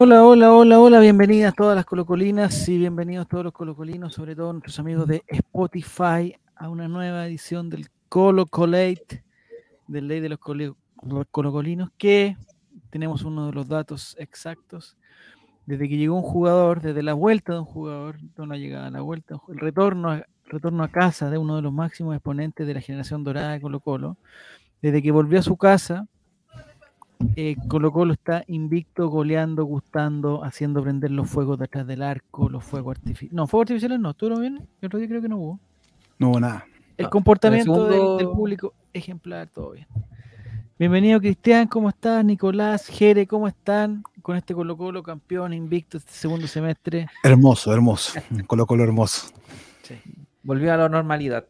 Hola, hola, hola, hola, bienvenidas todas las colocolinas y bienvenidos todos los colocolinos, sobre todo nuestros amigos de Spotify, a una nueva edición del Colo Colate, del Ley de los Colo- Colocolinos, que tenemos uno de los datos exactos. Desde que llegó un jugador, desde la vuelta de un jugador, no la llegada la vuelta, el retorno a, retorno a casa de uno de los máximos exponentes de la generación dorada de Colo Colo, desde que volvió a su casa, eh, Colo Colo está invicto, goleando, gustando, haciendo prender los fuegos detrás del arco, los fuegos artificiales. No, fuegos artificiales no, ¿tú lo bien? El otro día creo que no hubo. No hubo nada. El No, comportamiento en el segundo- del, del público ejemplar, todo bien. Bienvenido Cristian, ¿cómo estás? Nicolás, Jere, ¿cómo están? Con este Colo Colo campeón invicto este segundo semestre. Hermoso, hermoso. Colo Colo hermoso. Volvió a la normalidad.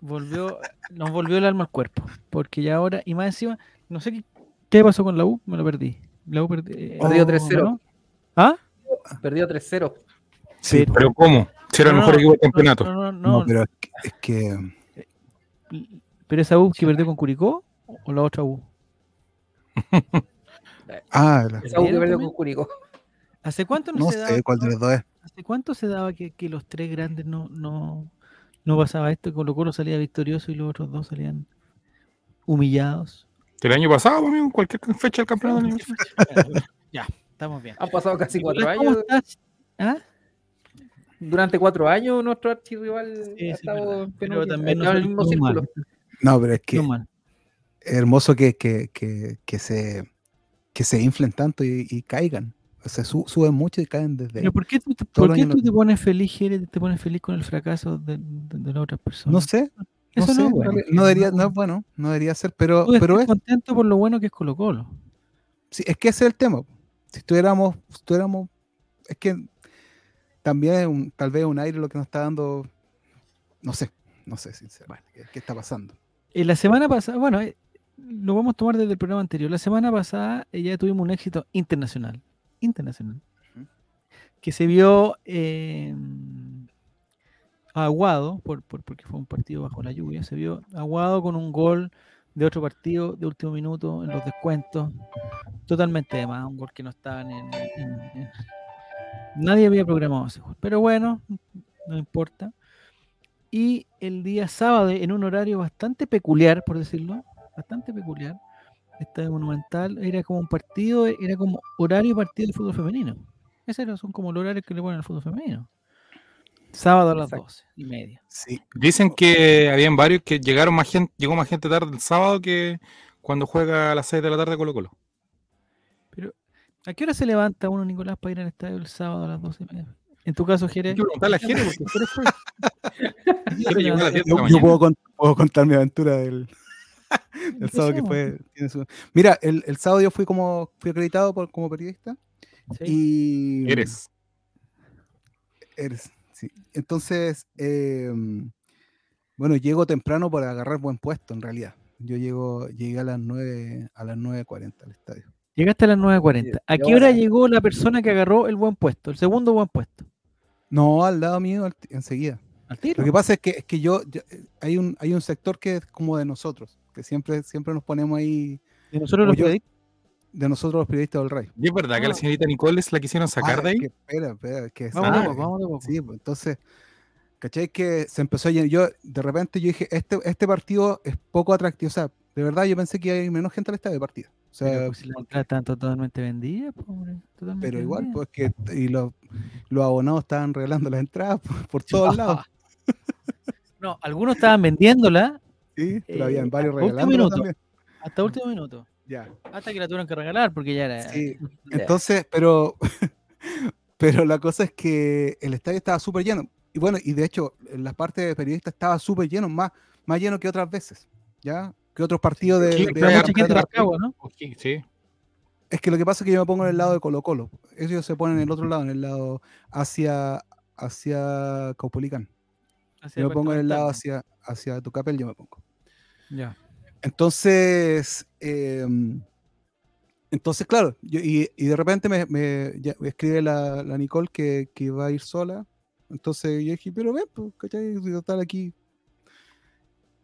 Volvió, nos volvió el alma al cuerpo. Porque ya ahora, y más encima, no sé qué, qué pasó con la U, me lo perdí. La U perdi- eh, Perdió oh, 3-0. ¿no? ¿Ah? Perdió 3-0. Sí, Pero- ¿Pero cómo? Si era el No, mejor no, equipo del campeonato. No, no, no, no, pero es que, es que ¿Pero esa U que perdió con Curicó o la otra U? ah, la- Esa U que ¿Perdieron perdió con Curicó. ¿Hace cuánto no, no se daba? sé cuál de los dos es. ¿Hace cuánto se daba que, que los tres grandes no, no, no pasaba esto? Colo Colo salía victorioso y los otros dos salían humillados. El año pasado, amigo, cualquier fecha del campeonato. ya, estamos bien. Han pasado casi cuatro Nicolás, ¿Cómo años. estás? ¿Ah? Durante cuatro años nuestro archirrival Sí, ha sí, estado Pero también estado en el mismo círculo. mal, No, pero es que no mal. es hermoso que, que, que, que se que se inflen tanto y, y caigan. O sea, su- suben mucho y caen desde. Pero ¿por qué tú, te, todos por los qué años tú lo- te pones feliz, Jere, te pones feliz con el fracaso de, de, de las otras personas? No sé, no Eso sé, no es bueno. no debería, no es bueno, no debería ser, pero, Tú pero es, contento por lo bueno que es Colo Colo. sí, es que ese es el tema. Si estuviéramos, si estuviéramos, es que también es un- tal vez un aire lo que nos está dando, no sé, no sé, sinceramente, ¿qué, qué está pasando? Eh, la semana pasada, bueno, eh, lo vamos a tomar desde el programa anterior. La semana pasada eh, ya tuvimos un éxito internacional. Internacional. Que se vio eh, aguado, por, por- porque fue un partido bajo la lluvia, se vio aguado con un gol de otro partido de último minuto en los descuentos. Totalmente de más, un gol que no estaban en, Nadie había programado ese gol. Pero bueno, no importa. Y el día sábado, en un horario bastante peculiar, por decirlo, bastante peculiar, Estadio Monumental era como un partido, era como horario partido de fútbol femenino. Esos son como los horarios que le ponen al fútbol femenino. Sábado a las. 12 y media. Sí, Dicen que habían varios que llegaron más gente, llegó más gente tarde el sábado que cuando juega a las 6 de la tarde Colo Colo. Pero, ¿a qué hora se levanta uno, Nicolás, para ir al estadio el sábado a las 12 y media? En tu caso, Jerez. que preguntarle a Jere porque Jere fue. Jere llegó a las 10 de yo, la yo puedo, con- puedo contar mi aventura del, del sábado que fue. tiene su- Mira, el, el sábado yo fui como fui acreditado por, como periodista Sí. y Eres. eres, sí. Entonces, eh, bueno, llego temprano para agarrar buen puesto en realidad. Yo llego, llegué a las 9, a las 9.40 al estadio. Llegaste a las 9.40. ¿A qué hora llegó la persona que agarró el buen puesto, el segundo buen puesto? No, al lado mío al- enseguida. Al tiro. Lo que pasa es que, es que yo, yo- eh, hay un hay un sector que es como de nosotros, que siempre siempre nos ponemos ahí De nosotros los yo- periodistas. De nosotros los periodistas del RAI. ¿Y es verdad que la Ah. señorita Nicoles la quisieron sacar Ah, de ahí? que espera, espera, que. Sí, pues, entonces, ¿cachai? Que se empezó a llenar. Yo, de repente, yo dije, este, este partido es poco atractivo. O sea, de verdad, yo pensé que hay menos gente al estadio de partida. O sea, Pero, pues, si las porque- entradas están totalmente vendidas, pobre, totalmente pero igual, vendidas. pues que y los, los abonados estaban regalando las entradas por, por todos lados. No, algunos estaban vendiéndola Sí, pero Eh, habían varios regalando hasta último minuto. Ya. Hasta que la tuvieron que regalar porque ya era. Sí. Entonces, pero, pero la cosa es que el estadio estaba súper lleno. Y bueno, y de hecho, en la parte de periodistas estaba súper lleno, más, más lleno que otras veces, ¿ya? Que otros partidos de, Sí, de- Pero de- mucha gente de de- Rancagua, ¿no? Sí, sí. Es que lo que pasa es que yo me pongo en el lado de Colo Colo. Ellos se ponen en el otro lado, en el lado hacia, hacia Caupolicán. Hacia Yo me pongo en el lado hacia, hacia Tucapel, yo me pongo. Ya. Entonces, em, entonces claro, yo- y, y de repente me, me- ya- me escribe la, la Nicole que, que va a ir sola. Entonces yo dije, pero ven, pues, ¿cachai? Total aquí.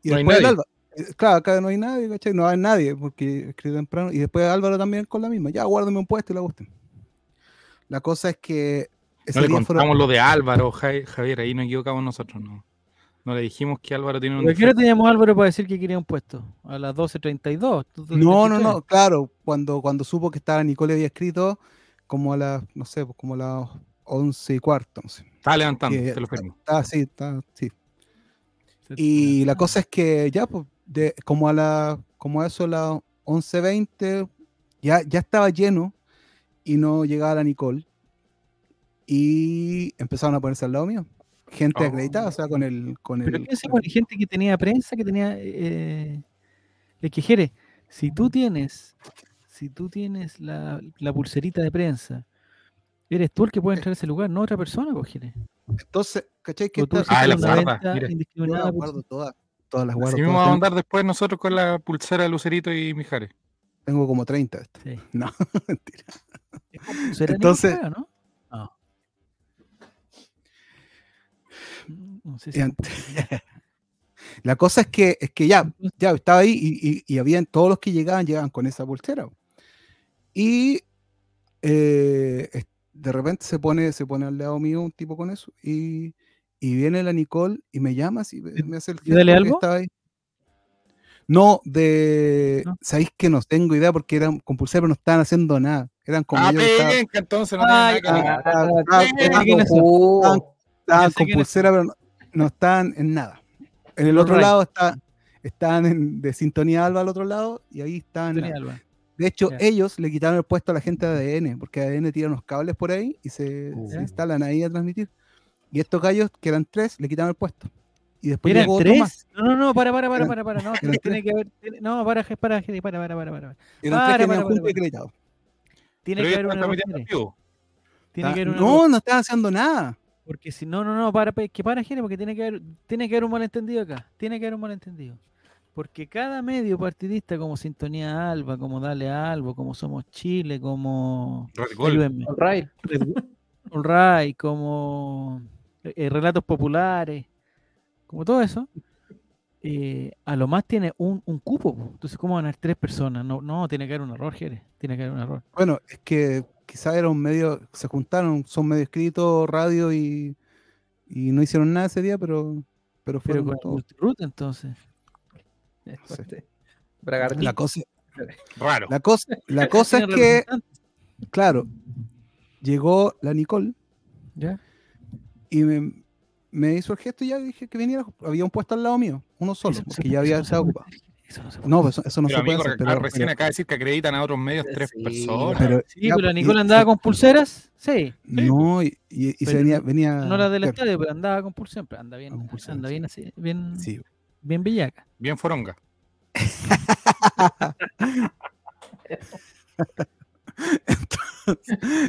Y No hay después el nadie. Alba. eh, Claro, acá no hay nadie, ¿cachai? No hay nadie, porque escribe temprano. Y después Álvaro también con la misma. Ya, guárdame un puesto y la gusten. La cosa es que ese No le fueron- contamos lo de Álvaro, Ja- Javier, ahí nos equivocamos nosotros, no. No le dijimos que Álvaro tiene un ¿Por qué defecto. teníamos a Álvaro para decir que quería un puesto? A las 12.32. tú- tú No, no, 33. no, claro, cuando, cuando supo que estaba Nicole había escrito, como a las, no sé, pues como a las once y cuarto, no sé. Estaba levantando, te lo firmo. Está, sí, está, sí. Y la cosa es que ya, pues, de, como a la, como a eso a las 11.20, ya, ya estaba lleno y no llegaba la Nicole. Y empezaron a ponerse al lado mío. Gente Oh. acreditada, o sea, con el. Con Pero el ¿qué se con- pone? Gente que tenía prensa, que tenía... Eh, es que, Jere, si tú tienes, si tú tienes la, la pulserita de prensa, eres tú el que puede entrar a ese lugar, no otra persona, pues, Jere. Entonces, ¿cachai? Que tú Ah, yo las por- guardo todas. Todas las guardo. Así todas. vamos a andar después nosotros con la pulsera de Lucerito y Mijares. tengo como 30 de estas. Sí. No, mentira. Entonces- ¿no? No. No sé si Y. La cosa es que, es que ya, ya estaba ahí y, y, y habían todos los que llegaban, llegaban con esa pulsera. Y eh, de repente se pone, se pone al lado mío un tipo con eso y, y viene la Nicole y me llama así, me, hace el y dale algo? estaba ahí. No, de. ¿No? Sabéis que no tengo idea porque eran con pulsera, pero no estaban haciendo nada. Eran como Ah, entonces no estaban ¿quiénes con- pulsera, pero no, no estaban en nada. En el otro lado está, estaban en- de sintonía alba al otro lado y ahí. Antonio Alba. De hecho, ellos le quitaron el puesto a la gente de ADN, porque ADN tira unos cables por ahí y se, Uh. se instalan ahí a transmitir. Y estos gallos, que eran tres, le quitaron el puesto. Y después ¿Eran llegó otro más. tres? No, no, no, para, para, para, para, para, no, tiene, tres. que haber, no, para, para, para, para, para, para, para. Eran Para, tres que para, para, para. acreditados. Tiene Pero que haber están una. Tiene Ah, que haber una no, no estaban haciendo nada. Porque si no, no, no, para, pa- que para, Jere, porque tiene que haber, tiene que haber un malentendido acá. Tiene que haber un malentendido. Porque cada medio partidista como Sintonía Alba, como Dale Albo, como Somos Chile, como ayúdenme, all right. Red Bull, All Right, como eh, eh, Relatos Populares, como todo eso, eh, a lo más tiene un, un cupo. po. Entonces, ¿cómo van a haber tres personas? No, no, tiene que haber un error, Jere. Tiene que haber un error. Bueno, es que quizás era un medio, se juntaron, son medio escritos, radio y, y no hicieron nada ese día, pero, pero Pero fueron con el todos. multiroot, entonces. Sí. La cosa, Raro. la cosa, la cosa es que, claro, llegó la Nicole ¿ya? y me, me hizo el gesto y ya dije que viniera, había un puesto al lado mío, uno solo, porque ya había estado ocupado. Eso no se puede No, hacer. pues eso, eso no Pero se puede hacer, acá pero, recién pero- acaba de decir que acreditan a otros medios tres Sí, personas. pero- Sí, ya, pero pues, Nicola andaba con pulseras, sí. no, y, y- y se venía, venía No la del claro, estadio, pero andaba con pulseras, anda bien, Ah, con pulseras, anda sí. bien así, bien, sí. bien bellaca. Bien foronga.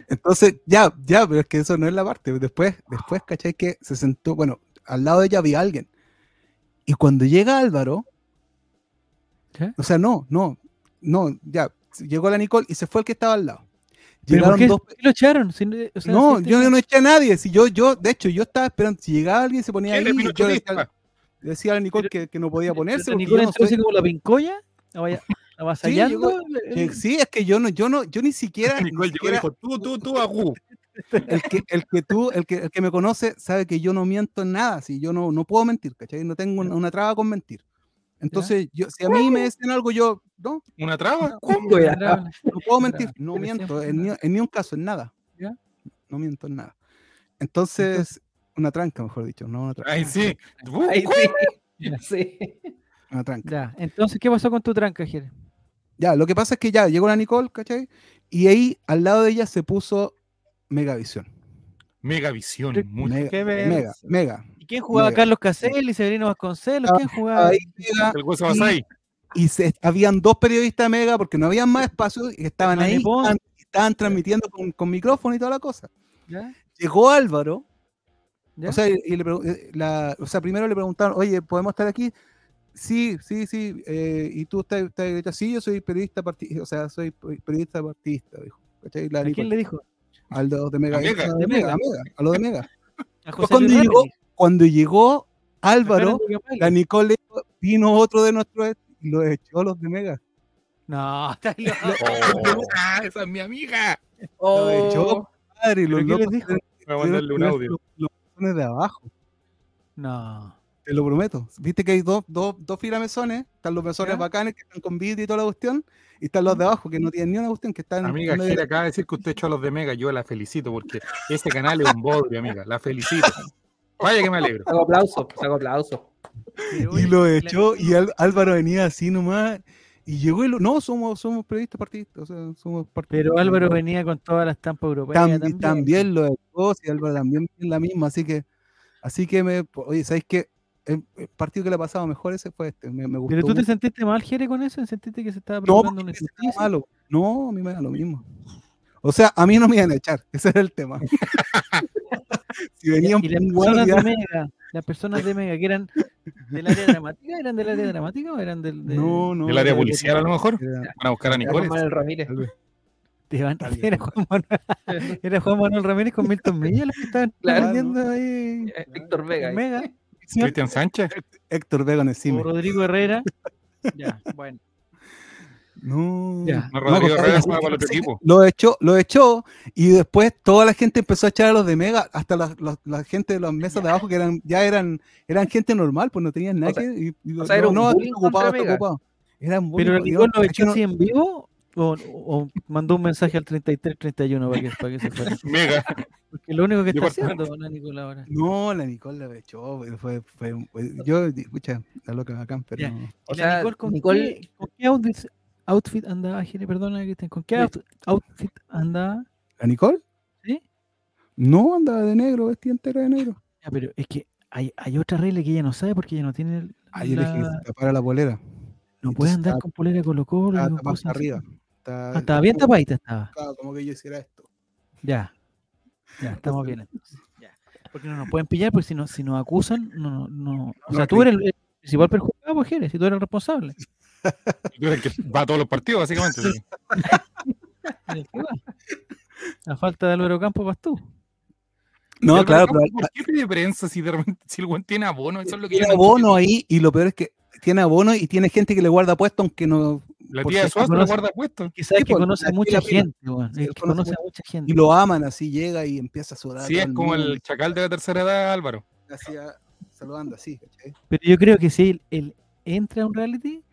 Entonces, ya, ya, pero es que eso no es la parte. Después, después, ¿cachai? Que se sentó, bueno, al lado de ella había alguien. Y cuando llega Álvaro, ¿Qué? o sea, no, no, no, ya, llegó la Nicole y se fue el que estaba al lado. ¿Pero por Llegaron qué, dos. qué lo echaron? Si no- o sea, no, si este- yo no eché a nadie. Si yo, yo, de hecho, yo estaba esperando, si llegaba alguien se ponía ahí, ¿Quién es yo le decía, le decía a la Nicole que, que no podía ponerse yo no entró soy- así como la pincoya, avalla- avasallando. llegó- que sí, es que yo no, yo no, yo ni siquiera, ni Nicole llegó y siquiera- dijo, tú, tú, tú, agu. el que, el que tú, el que, el que me conoce sabe que yo no miento en nada, si yo no, no puedo mentir, ¿cachai? No tengo una, una traba con mentir. Entonces, yo, si a mí me dicen algo, yo no, ¿Una traba? No puedo mentir, no miento, en ni, nada. en ni un caso, en nada. ¿Ya? No miento en nada. Entonces, una tranca, mejor dicho, no una tranca. Ay, sí. Ahí sí. Sí. Una tranca. Ya, entonces, ¿qué pasó con tu tranca, Jere? Ya, lo que pasa es que ya llegó la Nicole, ¿cachai? Y ahí al lado de ella se puso Megavisión. Megavisión. ¿Qué- Mucho Mega, mega, mega. ¿Y quién jugaba? Carlos Caselli, Severino Vasconcelos, ¿quién jugaba? Ahí El hueso vas ahí. y se, habían dos periodistas de Mega porque no habían más espacio y estaban ahí, estaban, estaban transmitiendo con, con micrófono y toda la cosa. ¿Ya? Llegó Álvaro, ¿Ya? o sea, y le eh, la- o sea, primero le preguntaron, oye, ¿podemos estar aquí? Sí, sí, sí. eh, y tú estás, estás sí, yo soy periodista partidista, o sea, soy pe- periodista partidista, dijo. ¿cachai? La ¿A quién le dijo? Al de, de Mega. A Mega. De Mega, Mega. a Mega, a lo de Mega. A José cuando llegó-. Cuando llegó Álvaro, la Nicole vino otro de nuestros y lo echó los de Mega. No, está loco. Oh, ah, esa es mi amiga. Lo echó. Oh, madre, y ¿Pero los les dijo? Voy a mandarle un audio. Los, mesones de abajo, No. te lo prometo. Viste que hay dos, dos, dos filas mesones, están los mesones ¿Ya? bacanes que están con vidrio y toda la cuestión, y están los de abajo que no tienen ni una cuestión, que están Amiga, Jera acaba de decir que usted echó a los de Mega. Yo la felicito porque ese canal es un bodrio, amiga. La felicito. Vaya que me alegro. Saco aplauso, saco aplauso. Y lo echó y Álvaro venía así nomás y llegó y lo, no somos somos periodistas partidistas o sea somos part- Pero Álvaro venía con todas las estampas europeas. también, también. también lo echó y Álvaro también es la misma así que así que me oye sabéis qué el, el partido que le ha pasado mejor ese fue este me, me gustó Pero tú te mucho. sentiste mal, Jere, con eso, sentiste que se estaba no provocando porque una malo no a mí me da lo mismo o sea a mí no me iban a echar ese era el tema si venía un Y las personas de Mega, las personas de Mega que eran del área dramática, ¿eran del área dramática o eran del de, no no ¿El área policial a lo mejor? era- Van a buscar a Juan Nicoles. Manuel Ramírez. era, Juan Manuel, era Juan Manuel Ramírez con Milton Milla los que estaban Claro. vendiendo ahí Eh, Héctor Vega. Mega. Cristian Sánchez. Héctor Vega en cine Rodrigo Herrera. Ya, bueno. No Ya. No, Rodrigo Herrera va para el otro equipo. lo echó, lo echó y después toda la gente empezó a echar a los de Mega, hasta la, la- la gente de las mesas de abajo que eran ya eran eran gente normal, pues no tenían nada O sea- que y, y o sea, era no, un no, está bullying ocupado, ocupado. Eran Pero el Nicol lo echó no- así en vivo o, o mandó un mensaje al 33-31 para que, para que se fuera. Mega. Porque lo único que está haciendo la Nicol ahora. No, la Nicole la echó, fue, fue, fue- yo, escucha, la loca bacán, pero Ya. no. O ¿Y la sea, Nicole con Nicole- qué, con qué outfit, andaba, Jere? Perdona, Cristian. ¿Con qué outfit andaba? ¿La Nicole? ¿Sí? No, andaba de negro, vestida entera de negro. Ya, pero es que hay, hay otra regla que ella no sabe porque ella no tiene. el- Ahí dije que la- tapara la polera. no puede andar con polera Colo Colo. Tapada arriba. Está- Ah, estaba bien tapadita estaba. claro, como que yo hiciera esto. Ya. Ya, estamos bien entonces. Ya. Porque no nos pueden pillar, porque si, no, si nos acusan, no, no, no. O No, sea, tú eres el, el principal perjudicado, pues, si tú eres el responsable. Que va a todos los partidos, básicamente. sí. Eres el que va. A falta de Álvaro Campos vas tú. No, claro, ¿cómo- pero ¿Por qué pide prensa si de repente si el buen tiene abono? Eso es lo que tiene no abono ahí y lo peor es que tiene abono y tiene gente que le guarda puesto aunque no La tía de Suazo lo conoce- guarda puesto. Sabes Sí, que pues, conoce a la mucha gente, Sí, que conoce conoce a mucha- gente. y lo aman así llega y empieza a sudar. Sí, es como el chacal de la tercera edad, Álvaro. así, ah, saludando así, ¿cachai? Pero yo creo que si él, él entra a un reality,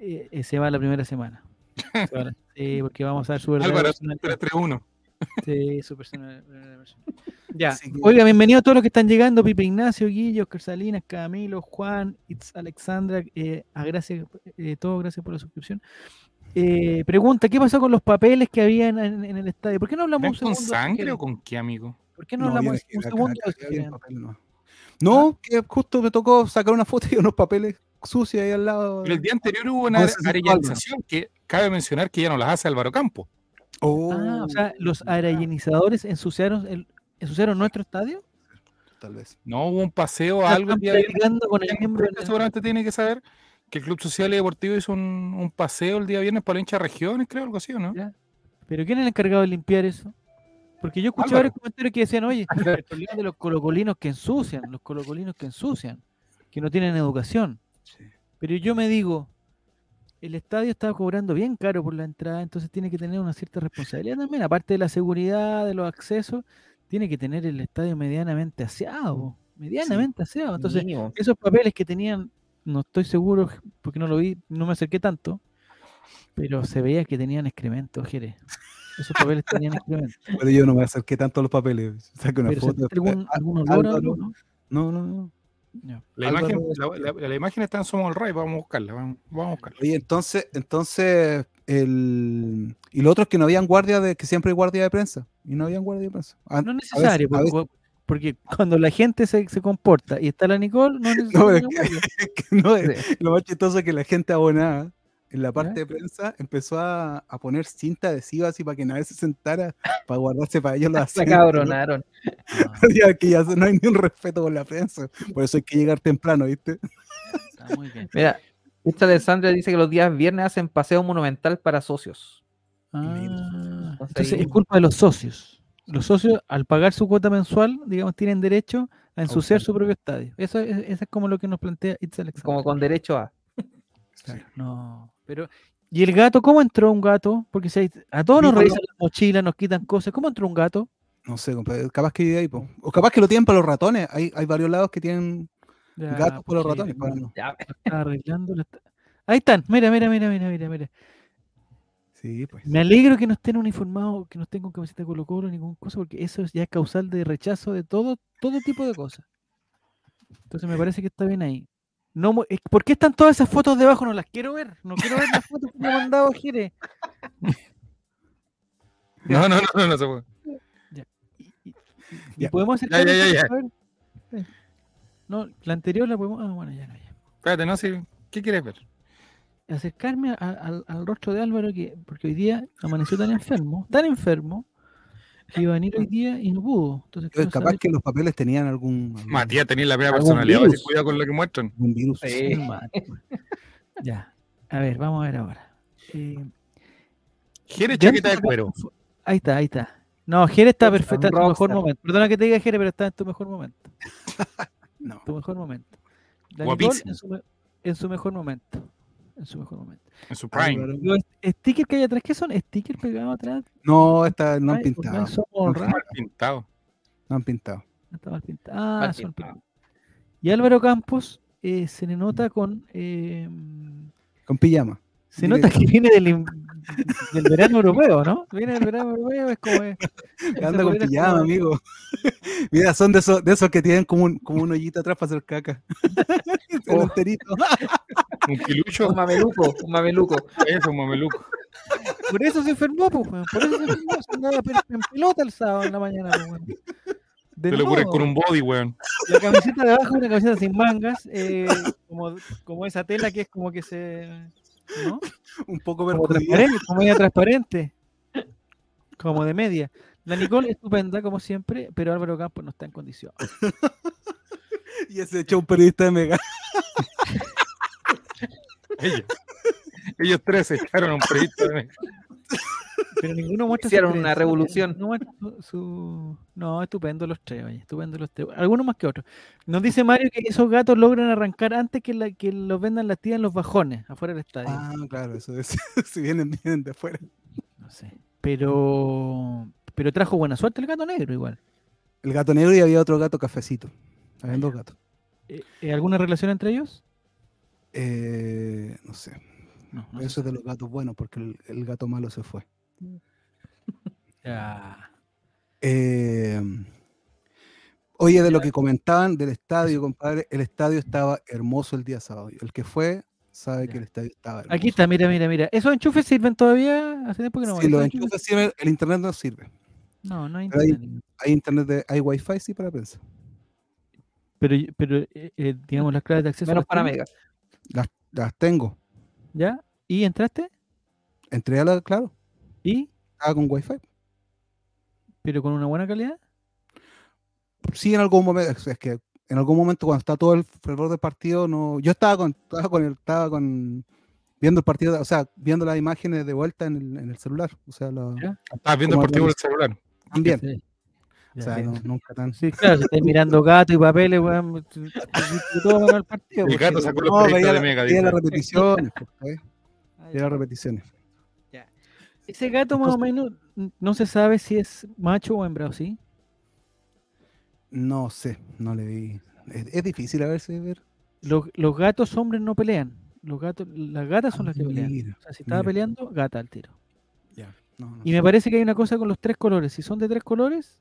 eh, eh, se va la primera semana. Va sí, porque vamos a ver su verdadera Álvaro, personalidad. 3-3-1. Sí, su persona- verdadera persona. Ya. Que- Oiga, bienvenidos a todos los que están llegando. Pipe Ignacio, Guillo, Oscar Salinas, Camilo, Juan, It's Alexandra, eh, a gracias, eh, todos gracias por la suscripción. Eh, pregunta, ¿qué pasó con los papeles que había en, en- en el estadio? ¿Por qué no hablamos ¿Ven un con segundo? de sangre o con qué, amigo? ¿Por qué no, No, hablamos un segundo. No, que justo me tocó sacar una foto y unos papeles sucios ahí al lado. Pero el día anterior hubo una arellanización que cabe mencionar que ya no las hace Álvaro Campo. Oh, Ah, o sea, los arayenizadores ensuciaron, el, ensuciaron nuestro estadio. tal vez. No hubo un paseo, Ah, algo día viernes. con el miembro del- seguramente tiene que saber que el Club Social y Deportivo hizo un, un paseo el día viernes para la hincha de regiones, creo, algo así, ¿o no? Ya. ¿Pero quién es el encargado de limpiar eso? Porque yo escuché varios comentarios que decían, oye, el problema de los colocolinos que ensucian, los colocolinos que ensucian, que no tienen educación. Sí. Pero yo me digo, el estadio está cobrando bien caro por la entrada, entonces tiene que tener una cierta responsabilidad también, aparte de la seguridad, de los accesos, tiene que tener el estadio medianamente aseado, medianamente aseado. Entonces, Mínimo. esos papeles que tenían, no estoy seguro porque no lo vi, no me acerqué tanto, pero se veía que tenían excremento, Jerez. Esos papeles tenían excremento. Pero yo no me acerqué tanto a los papeles. Saqué una Pero foto. ¿sentiste algún, algún olor? Álvaro, algo, no? No, no, no. La, imagen, es- la, la- la imagen está en Somos el Ray, vamos a buscarla, vamos, vamos a buscarla. Oye, entonces, entonces, el... y lo otro es que no habían guardia de, que siempre hay guardia de prensa. Y no habían guardia de prensa. Ah, No a es veces- necesario, a porque, veces- porque cuando la gente se, se comporta y está la Nicole, no es necesario. pero una que- guardia. que no, es- lo más chistoso es que la gente abonada en la parte ¿Ya? de prensa empezó a, a poner cinta adhesiva así para que nadie se sentara para guardarse para ellos los Se asientos, ¿no? cabronaron. Ah, Ya que ya no hay ni un respeto por la prensa. Por eso hay que llegar temprano, ¿viste? está muy bien. Mira, esta Alessandra dice que los días viernes hacen paseo monumental para socios. Ah, Entonces es culpa de los socios. Los socios, al pagar su cuota mensual, digamos, tienen derecho a ensuciar su propio estadio. Eso es, eso es como lo que nos plantea Itza Alexander. Como con derecho a. Claro, No, pero. ¿Y el gato? ¿Cómo entró un gato? Porque si hay- a todos nos revisan las mochilas, nos quitan cosas. ¿Cómo entró un gato? No sé, compadre, capaz que vive ahí, po. O capaz que lo tienen para los ratones. Hay, hay varios lados que tienen Ya, gatos para los ratones. para no. Ya, está arreglando la- Ahí están, mira, mira, mira, mira, mira, mira. Sí, pues. Me alegro que no estén uniformados, que no estén con camiseta de Colo Colo ni con cosa, porque eso es ya es causal de rechazo de todo, todo tipo de cosas. Entonces me parece que está bien ahí. No, ¿Por qué están todas esas fotos debajo? No las quiero ver. No quiero ver las fotos que me ha mandado Jere. No, no, no, no, no se puede. Y, y- y Ya. podemos hacer Ya, ya, ya, ya. No, la anterior la podemos. Ah, bueno, ya no, ya. Espérate, no sé. ¿Qué quieres ver? Acercarme a- al, al rostro de Álvaro, que, porque hoy día amaneció tan enfermo, tan enfermo, que iba a venir hoy día y no pudo. Entonces, quiero capaz saber- que los papeles tenían algún, algún, Matías, tenéis la primera personalidad. así, virus. Cuidado con lo que muestran. algún virus. Sí. Ya. A ver, vamos a ver ahora. Eh, Jere chaqueta de cuero. Ahí está, ahí está. No, Jere está Está perfecta en un tu mejor momento. Perdona que te diga Jere, pero está en tu mejor momento. No. Tu mejor momento. La Nicole Guapísimo. en su, me- en su mejor momento. En su mejor momento. En su prime. Los stickers que hay atrás, ¿qué son? ¿Stickers pegados atrás? No, esta, no han pintado. somos No han pintado. No han pintado. Está mal pintado. Ah, Mal son pintado. pin- Y Álvaro Campos eh, se le nota con. eh, Con pijama. Se nota que viene del, verano europeo, ¿no? Viene del verano europeo, es como. esa Anda con es pijama, como- amigo. Mira, son de esos, de esos que tienen como un, como un hoyito atrás para hacer caca. El Oh. enterito. Un pilucho. Un mameluco, un mameluco. Eso, un mameluco. Por eso se enfermó, pues, weón, por eso se enfermó. Se andaba en pelota el sábado en la mañana, pues, Te lo cures con un body, weón. La camiseta de abajo es una camiseta sin mangas, eh, como, como esa tela que es como que se. ¿No? Un poco Como transparente, como media transparente. Como de media. La Nicole estupenda, como siempre, pero Álvaro Campos no está en condición. Y ese echó un periodista de Mega. Ellos. Ellos tres se echaron a un periodista. de- Pero ninguno muestra su Hicieron una revolución. No, su, estupendo los tres, oye, estupendo los tres. Algunos más que otros. Nos dice Mario que esos gatos logran arrancar antes que, la, que los vendan las tías en los bajones, afuera del estadio. Ah, claro, eso es. si vienen, vienen de afuera. No sé. Pero, pero trajo buena suerte el gato negro igual. El gato negro y había otro gato cafecito. Habían dos gatos. Eh, eh, ¿Alguna relación entre ellos? Eh, no sé. No, no Eso es de los gatos buenos, porque el, el gato malo se fue. Eh, oye, de lo que comentaban del estadio, compadre, el estadio estaba hermoso el día sábado. El que fue sabe que el estadio estaba hermoso. Aquí está, mira, mira, mira. ¿Esos enchufes sirven todavía? Hace tiempo que no. Si ¿esos los enchufes? sirven, el internet no sirve. No, no hay Pero internet. Hay internet, de, hay wifi sí para prensa. Pero, pero eh, eh, digamos, las claves de acceso. Menos las para Mega. Las tengo. ¿Ya? ¿Y entraste? Entré a la, claro, ¿Y? estaba con wifi. ¿Pero con una buena calidad? Sí, en algún momento, es- que en algún momento cuando está todo el fervor del partido, no, yo estaba con, estaba con el, estaba con viendo el partido, o sea, viendo las imágenes de vuelta en el, en el celular, o sea, la-. Estabas viendo el partido por el celular. también, Sí. o sea, no- nunca tan. Sí, claro, si estáis mirando gato y papeles, weón, todo el partido. El pues, gato sacó weón. los No, de Mega. veía las repeticiones, pues. Ah, Veía las repeticiones. Ese gato más o menos no se sabe si es macho o hembra, ¿o ¿sí? No sé, no le vi. Es, es difícil a veces ver. Los, los gatos hombres no pelean. Los gatos, las gatas son Ah, las que pelean. O sea, si estaba mira. peleando, gata al tiro. Ya. No, no Y sé. me parece que hay una cosa con los tres colores. Si son de tres colores,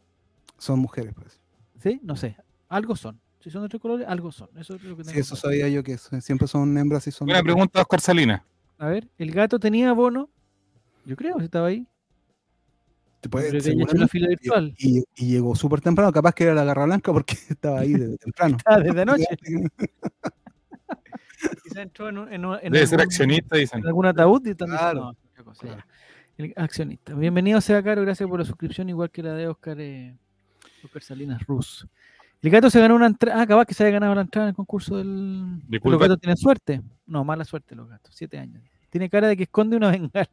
Son mujeres, pues. ¿sí? No sé. Algo son. Si son de tres colores, algo son. Eso es lo que Sí, tengo eso claro. sabía yo que son- siempre son hembras y son. Buena pregunta, Oscar Salinas. A ver, el gato tenía bono. Yo creo que estaba ahí. Te puede- hecho una seguramente, fila y- virtual. Y, y llegó súper temprano, capaz que era la garra blanca porque estaba ahí desde temprano. Ah, desde anoche. Quizá entró en, en en Debe ser algún- accionista, dicen. en algún ataúd y diciendo, Claro, "No, otra cosa, claro. ya". El accionista. Bienvenido sea Caro, gracias por la suscripción, igual que la de Oscar, eh, Oscar Salinas Rus. El gato se ganó una entrada. Ah, capaz que se haya ganado la entrada en el concurso del. Disculpa. Los gatos tienen suerte. No, mala suerte los gatos. Siete años. Tiene cara de que esconde una bengala.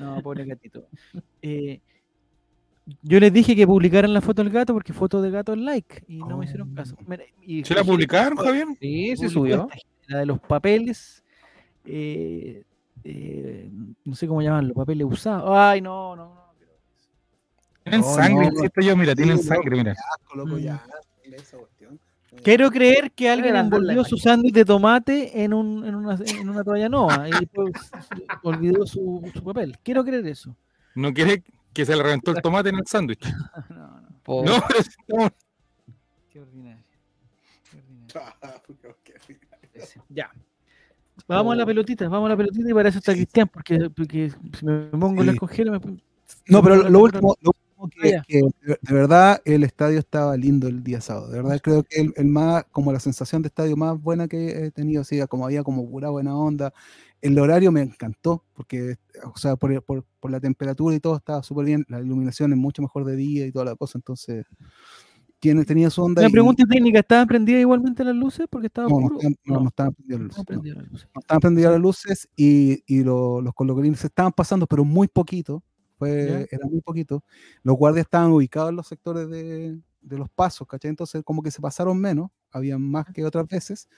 No, pobre gatito. Eh, yo les dije que publicaran la foto del gato porque foto de gato es like y no me hicieron caso. Mira, y ¿Se la publicaron, Javier? Sí, sí publicó subió. La de los papeles. eh, eh, no sé cómo llamarlo, papeles usados. Ay, no, no, no. pero- Tienen No, sangre, no, insisto yo, mira, tienen no, sangre, mira. Asco, loco, Mm. ya. esa cuestión. Quiero creer que alguien envolvió su sándwich de tomate en, un, en, una, en una toalla nova y después olvidó su, su papel. Quiero creer eso. No quiere que se le reventó el tomate en el sándwich. No, no, Po- No, qué ordinario. Qué ordinario. Ya. Vamos a la pelotita, vamos a la pelotita y para eso está. Cristian, porque, porque si me pongo Sí. la congela me No, pero lo, lo me- último, lo último que, que de verdad el estadio estaba lindo el día sábado. De verdad creo que el, el más, como la sensación de estadio más buena que he tenido, así como había como pura buena onda. El horario me encantó, porque, o sea, por, por, por la temperatura y todo estaba súper bien. La iluminación es mucho mejor de día y toda la cosa, entonces tiene, tenía su onda. Y- pregunta técnica, ¿estaban prendidas igualmente las luces? Porque estaba no, no, estaban- no, No, estaban prendidas las luces, no. prendidas las luces. No estaban prendidas las luces y, y lo- los colocolines se estaban pasando, pero muy poquito. Fue, era muy poquito. Los guardias estaban ubicados en los sectores de, de los pasos, ¿cachai? Entonces, como que se pasaron menos, habían más que otras veces.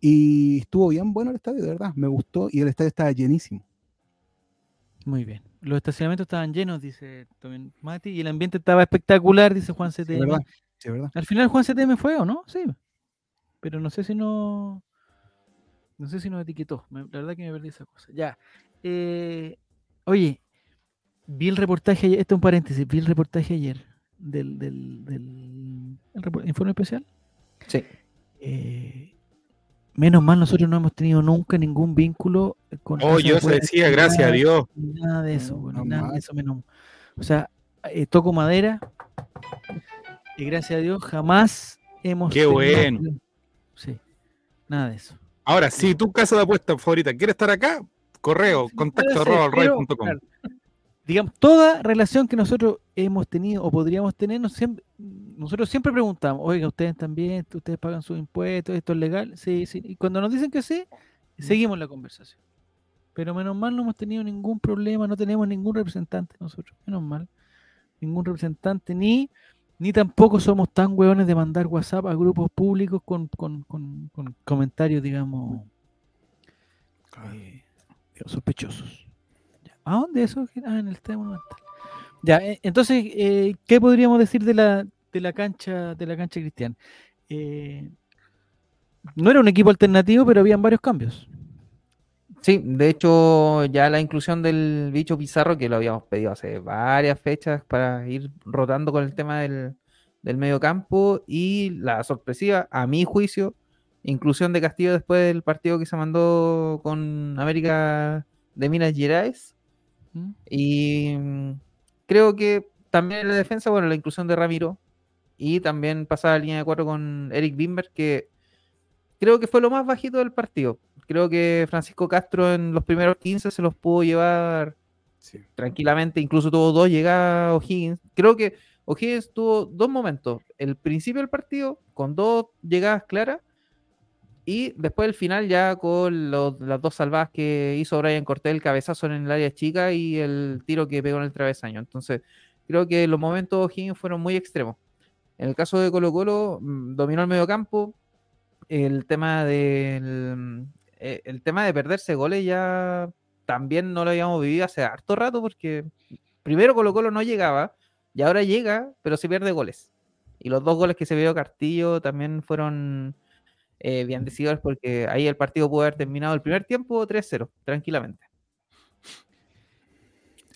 Y estuvo bien bueno el estadio, de verdad. Me gustó y el estadio estaba llenísimo. Muy bien. Los estacionamientos estaban llenos, dice también Mati, y el ambiente estaba espectacular, dice Juan CTM. verdad. Sí, verdad. Al final Juan CTM fue o no, sí. Pero no sé si no. No sé si nos etiquetó. la verdad que me perdí esa cosa. Ya. Eh, oye, vi el reportaje ayer. Esto es un paréntesis. Vi el reportaje ayer del, del, del el informe especial. Sí. Eh, menos mal, nosotros no hemos tenido nunca ningún vínculo con. Oh, yo se decía, gracias a Dios. Nada de eso, No, bueno, no nada de eso menos. O sea, eh, toco madera y gracias a Dios jamás hemos. Qué tenido- bueno. Sí, nada de eso. Ahora, si tu casa de apuestas favorita quiere estar acá, correo, Sí, contacto ser, arroba pero, alroy.com. claro, Digamos, toda relación que nosotros hemos tenido o podríamos tener, nos siempre- nosotros siempre preguntamos, oiga, ustedes también, ustedes pagan sus impuestos, esto es legal, sí, sí. Y cuando nos dicen que sí, seguimos la conversación. Pero menos mal no hemos tenido ningún problema, no tenemos ningún representante nosotros, menos mal. Ningún representante, ni, ni tampoco somos tan hueones de mandar WhatsApp a grupos públicos con, con- con- con comentarios, digamos, eh, sospechosos. ¿A dónde eso? Ah, en el Estadio Monumental. Ya, eh, entonces, eh, ¿qué podríamos decir de la, de la cancha de la cancha cristiana? Eh, no era un equipo alternativo, pero habían varios cambios. Sí, de hecho, ya la inclusión del bicho Pizarro, que lo habíamos pedido hace varias fechas para ir rotando con el tema del, del medio campo, y la sorpresiva, a mi juicio, inclusión de Castillo después del partido que se mandó con América de Minas Gerais. ¿Mm? Y mm, creo que también en la defensa, bueno, la inclusión de Ramiro y también pasar a línea de cuatro con Eric Bimber, que creo que fue lo más bajito del partido. Creo que Francisco Castro en los primeros 15 se los pudo llevar Sí. tranquilamente, incluso tuvo dos llegadas O'Higgins. Creo que O'Higgins tuvo dos momentos. El principio del partido con dos llegadas claras y después el final ya con los- las dos salvadas que hizo Brian Cortés, el cabezazo en el área chica y el tiro que pegó en el travesaño. Entonces, creo que los momentos O'Higgins fueron muy extremos. En el caso de Colo Colo, mm, dominó el medio campo. El tema del eh, el tema de perderse goles ya también no lo habíamos vivido hace harto rato porque primero Colo Colo no llegaba y ahora llega, pero se pierde goles. Y los dos goles que se vio Castillo también fueron eh, bien decidores porque ahí el partido pudo haber terminado el primer tiempo 3-0, tranquilamente.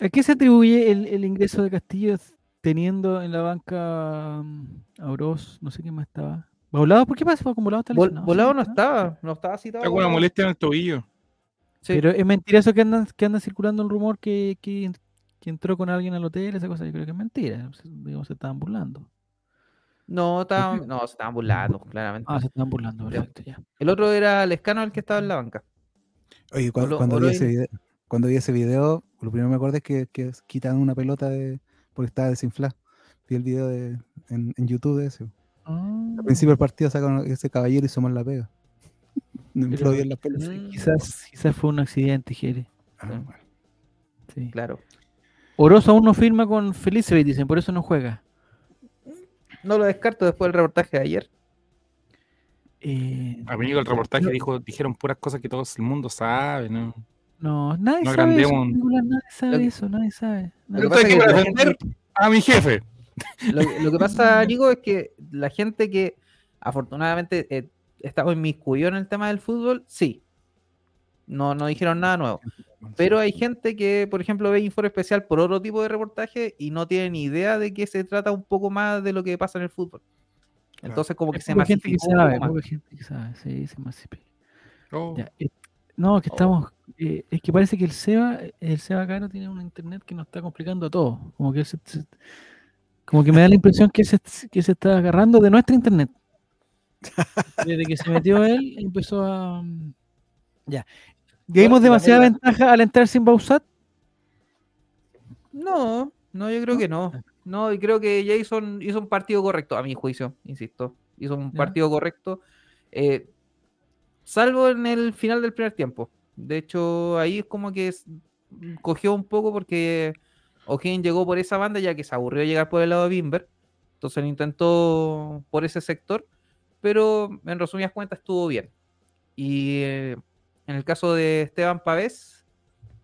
¿A qué se atribuye el, el ingreso de Castillo teniendo en la banca mm, a Oroz, no sé qué más estaba? ¿Volado? ¿Por qué pasa? ¿Porque Volado está Vol- volado no estaba, no estaba citado. Está con una molestia en el tobillo. Sí. Pero es mentira eso que andan, que anda circulando un rumor que, que, que entró con alguien al hotel, esa cosa, yo creo que es mentira. Digamos, se estaban burlando. No, estaban, no, se estaban burlando, claramente. Ah, se estaban burlando, perfecto, ya. El otro era Lescano, el que estaba en la banca. Oye, cua- Olo- cuando, vi ese video, cuando vi ese video, lo primero que me acordé es que, que quitan una pelota de, porque estaba desinflada. Vi el video de, en, en YouTube de ese. Al principio del partido sacaron ese caballero y somos la pega. No Pero- bien. Mm, Quizás, quizás fue un accidente, Jere. Ah, Sí. bueno. Sí. Claro. Oroz aún no firma con Felicevich, dicen, por eso no juega. No lo descarto después del reportaje de ayer. Eh, Amigo, el reportaje No. dijo, dijeron puras cosas que todo el mundo sabe, ¿no? no, nadie No sabe eso. Nicolás, nadie sabe que- eso, nadie sabe. Lo nadie que pasa Entonces, es que defender, a mi jefe. Lo, lo que pasa, Nico, es que la gente que afortunadamente eh, estaba inmiscuido en el tema del fútbol, sí. No, no dijeron nada nuevo. Pero hay gente que, por ejemplo, ve Info Especial por otro tipo de reportaje y no tiene ni idea de que se trata un poco más de lo que pasa en el fútbol. Entonces, como que se poca gente que sabe, poca gente que sabe, sí, se masifica. Oh. Ya, eh, no, que Oh. estamos. eh, es que parece que el Seba, el Seba Caro tiene un internet que nos está complicando a todos. Como que se- se- como que me da la impresión que se, que se está agarrando de nuestra internet. Desde que se metió él, empezó a. Ya. ¿Dimos demasiada ventaja al entrar sin Bausat? No, no, yo creo que no. No, y creo que Jason hizo un partido correcto, a mi juicio, insisto. Hizo un Ya. partido correcto. eh, salvo en el final del primer tiempo. De hecho, ahí es como que cogió un poco porque O'Higgins llegó por esa banda ya que se aburrió llegar por el lado de Bimber. Entonces lo intentó por ese sector. Pero en resumidas cuentas estuvo bien. Y eh, en el caso de Esteban Pavés,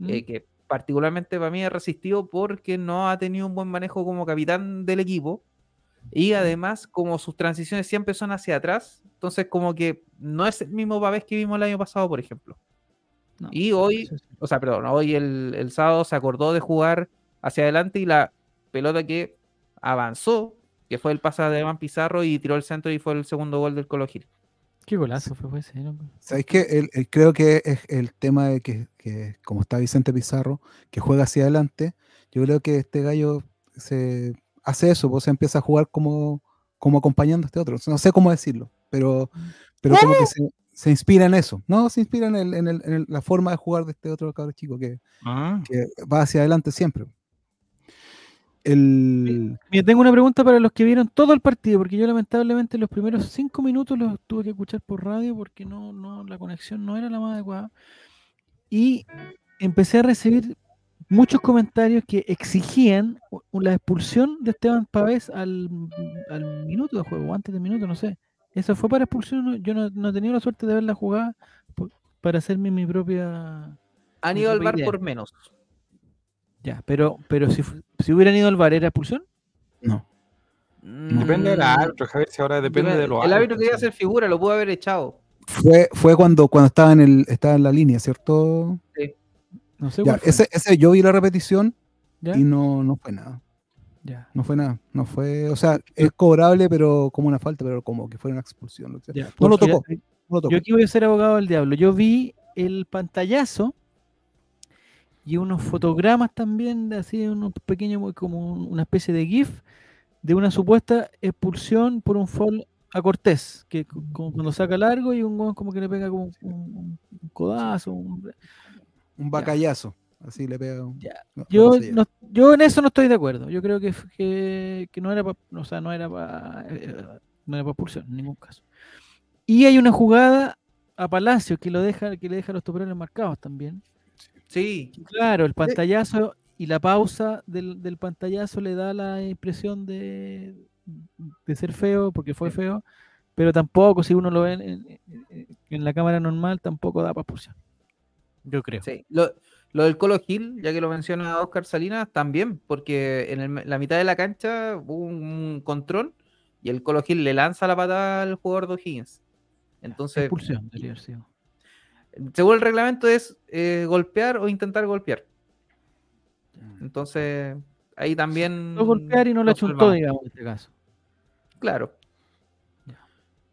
eh, ¿Mm? que particularmente para mí ha resistido porque no ha tenido un buen manejo como capitán del equipo y además como sus transiciones siempre son hacia atrás, entonces como que no es el mismo Pavés que vimos el año pasado, por ejemplo. No, Y hoy, sí. o sea, perdón, hoy el, el sábado se acordó de jugar hacia adelante y la pelota que avanzó, que fue el pase de Evan Pizarro y tiró el centro y fue el segundo gol del Colo Gil. Qué golazo fue ese, ¿no? ¿Sabéis que el, el- creo que es el tema de que, que, como está Vicente Pizarro, que juega hacia adelante, yo creo que este gallo se hace eso, pues se empieza a jugar como, como acompañando a este otro. No sé cómo decirlo, pero, pero como que se, se inspira en eso. No, se inspira en, el- en el- en el- la forma de jugar de este otro cabrón chico que, Ah, que va hacia adelante siempre. El, Mira, tengo una pregunta para los que vieron todo el partido, porque yo lamentablemente los primeros cinco minutos los tuve que escuchar por radio porque no, no, la conexión no era la más adecuada. Y empecé a recibir muchos comentarios que exigían la expulsión de Esteban Pavés al, al minuto de juego, o antes del minuto, no sé. ¿Eso fue para expulsión? o no? Yo no, no he tenido la suerte de ver la jugada por- para hacerme mi propia... Han ido al bar por menos. Ya, pero, pero si, fu- si hubieran ido al VAR, ¿era expulsión? no. depende del Mm, árbitro, Javier, si ahora depende de los El árbitro quería hacer figura, lo pudo haber echado. Fue, fue cuando, cuando estaba, en el, estaba en la línea, ¿cierto? No sé Ya, ese, ese yo vi la repetición ¿Ya? y no, no fue nada. Ya. No fue nada, no fue, o sea, es cobrable, pero como una falta, pero como que fue una expulsión. o sea, Ya, no lo tocó, no lo tocó. Yo aquí voy a ser abogado del diablo. Yo vi el pantallazo y unos fotogramas también, de así, unos pequeños, como un- una especie de GIF de una supuesta expulsión por un foul a Cortés, que como cuando saca largo y un gol como que le pega como un, codazo. un- Un bacallazo, así le pega. un- no- no Yo, no, yo en eso no estoy de acuerdo. Yo creo que, que, que no era para, o sea, no era para, no era para expulsión en ningún caso. Y hay una jugada a Palacio que lo deja, que le deja los toperones marcados también. Sí, Claro, el pantallazo y la pausa del, del pantallazo le da la impresión de, de ser feo, porque fue feo, pero tampoco, si uno lo ve en, en- la cámara normal, tampoco da para expulsión. Yo creo. sí. Lo, lo del Colo Gil, ya que lo menciona Oscar Salinas, también, porque en el- la mitad de la cancha hubo un control y el Colo Gil le lanza la patada al jugador de O'Higgins. Entonces, Expulsión, debería haber sido. Según el reglamento es eh, golpear o intentar golpear. Entonces, ahí también... No golpear y no la chuntó, digamos, en este caso. Claro. Ya.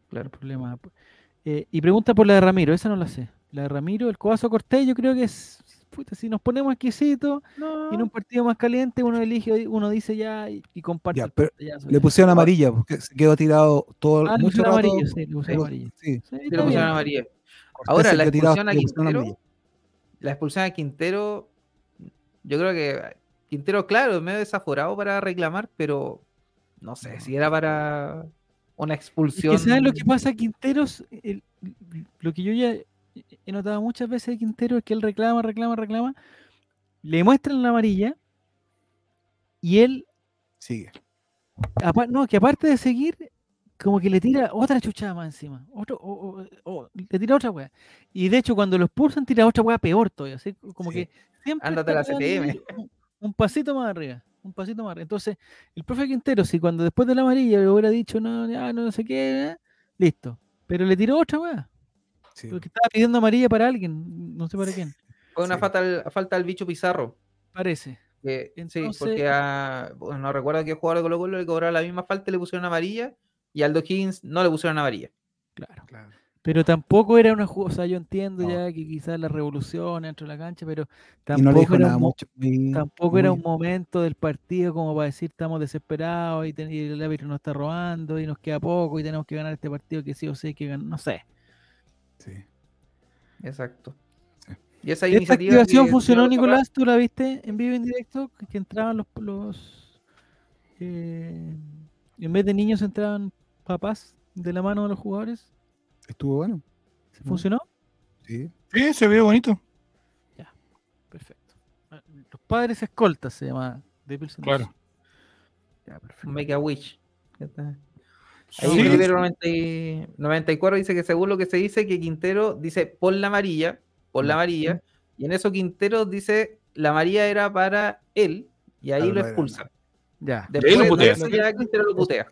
Claro. Problema. Eh, y pregunta por la de Ramiro, esa no la sé. La de Ramiro, el codazo Cortés, yo creo que es. puta, si nos ponemos exquisitos y en un partido más caliente, uno elige, uno dice ya y, y comparte. Ya, pero Le ya. pusieron amarilla, porque se quedó tirado todo Ah, le mucho pusieron rato. amarillo, sí, le pusieron pero- sí, Sí, le pusieron amarilla. Cortés Ahora, la expulsión a Quintero, la expulsión a Quintero, yo creo que Quintero, claro, es medio desaforado para reclamar, pero no sé si era para una Es expulsión. que ¿sabes lo que pasa, Quinteros? El- lo que yo ya he notado muchas veces de Quintero es que él reclama, reclama, reclama, le muestran la amarilla y él Sigue. apa- no, que aparte de seguir, como que le tira otra chuchada más encima. Otro, o- o- o- le tira otra weá. Y de hecho, cuando lo expulsan, tira otra weá peor todavía. así como Sí. que siempre Ándate la CTM. Un, un pasito más arriba. un pasito más. Entonces, el profe Quintero, si cuando después de la amarilla le hubiera dicho no, ya, no sé qué, eh, listo. Pero le tiró otra weá. Sí. Porque estaba pidiendo amarilla para alguien, no sé para quién. Fue una Sí. falta, al- falta al bicho Pizarro. Parece. que- sí, Entonces- porque a, bueno, no recuerdo a qué jugador de Colo Colo le cobraron la misma falta y le pusieron amarilla. Y Aldo Higgins no le pusieron amarilla. Claro. Claro. Pero tampoco era una jugada, o sea, yo entiendo No. ya que quizás la revolución dentro de la cancha, pero Y no le tampoco dijo era nada un mucho. muy- Tampoco era un momento del partido como para decir estamos desesperados y, ten- y el árbitro nos está robando y nos queda poco y tenemos que ganar este partido que sí o sí hay que ganar. No sé. Sí. Exacto. Sí. Y esa ¿Esta iniciativa activación que funcionó, Nicolás? ¿Tú la viste en vivo y en directo? Que, que entraban los... los eh, en vez de niños entraban papás de la mano de los jugadores. Estuvo bueno. ¿Funcionó? Sí. Sí, se ve bonito. Perfecto. Ah, Los padres escoltas se llama. de Pilsen. Claro. Ya, perfecto. Make a Wish. Ya está. Ahí Sí. Rivero 90 y- 94 dice que según lo que se dice, que Quintero dice por la amarilla, por la amarilla, y en eso Quintero dice la amarilla era para él, y ahí Claro, lo expulsa. Ya. Después lo de putea. ya Quintero lo putea.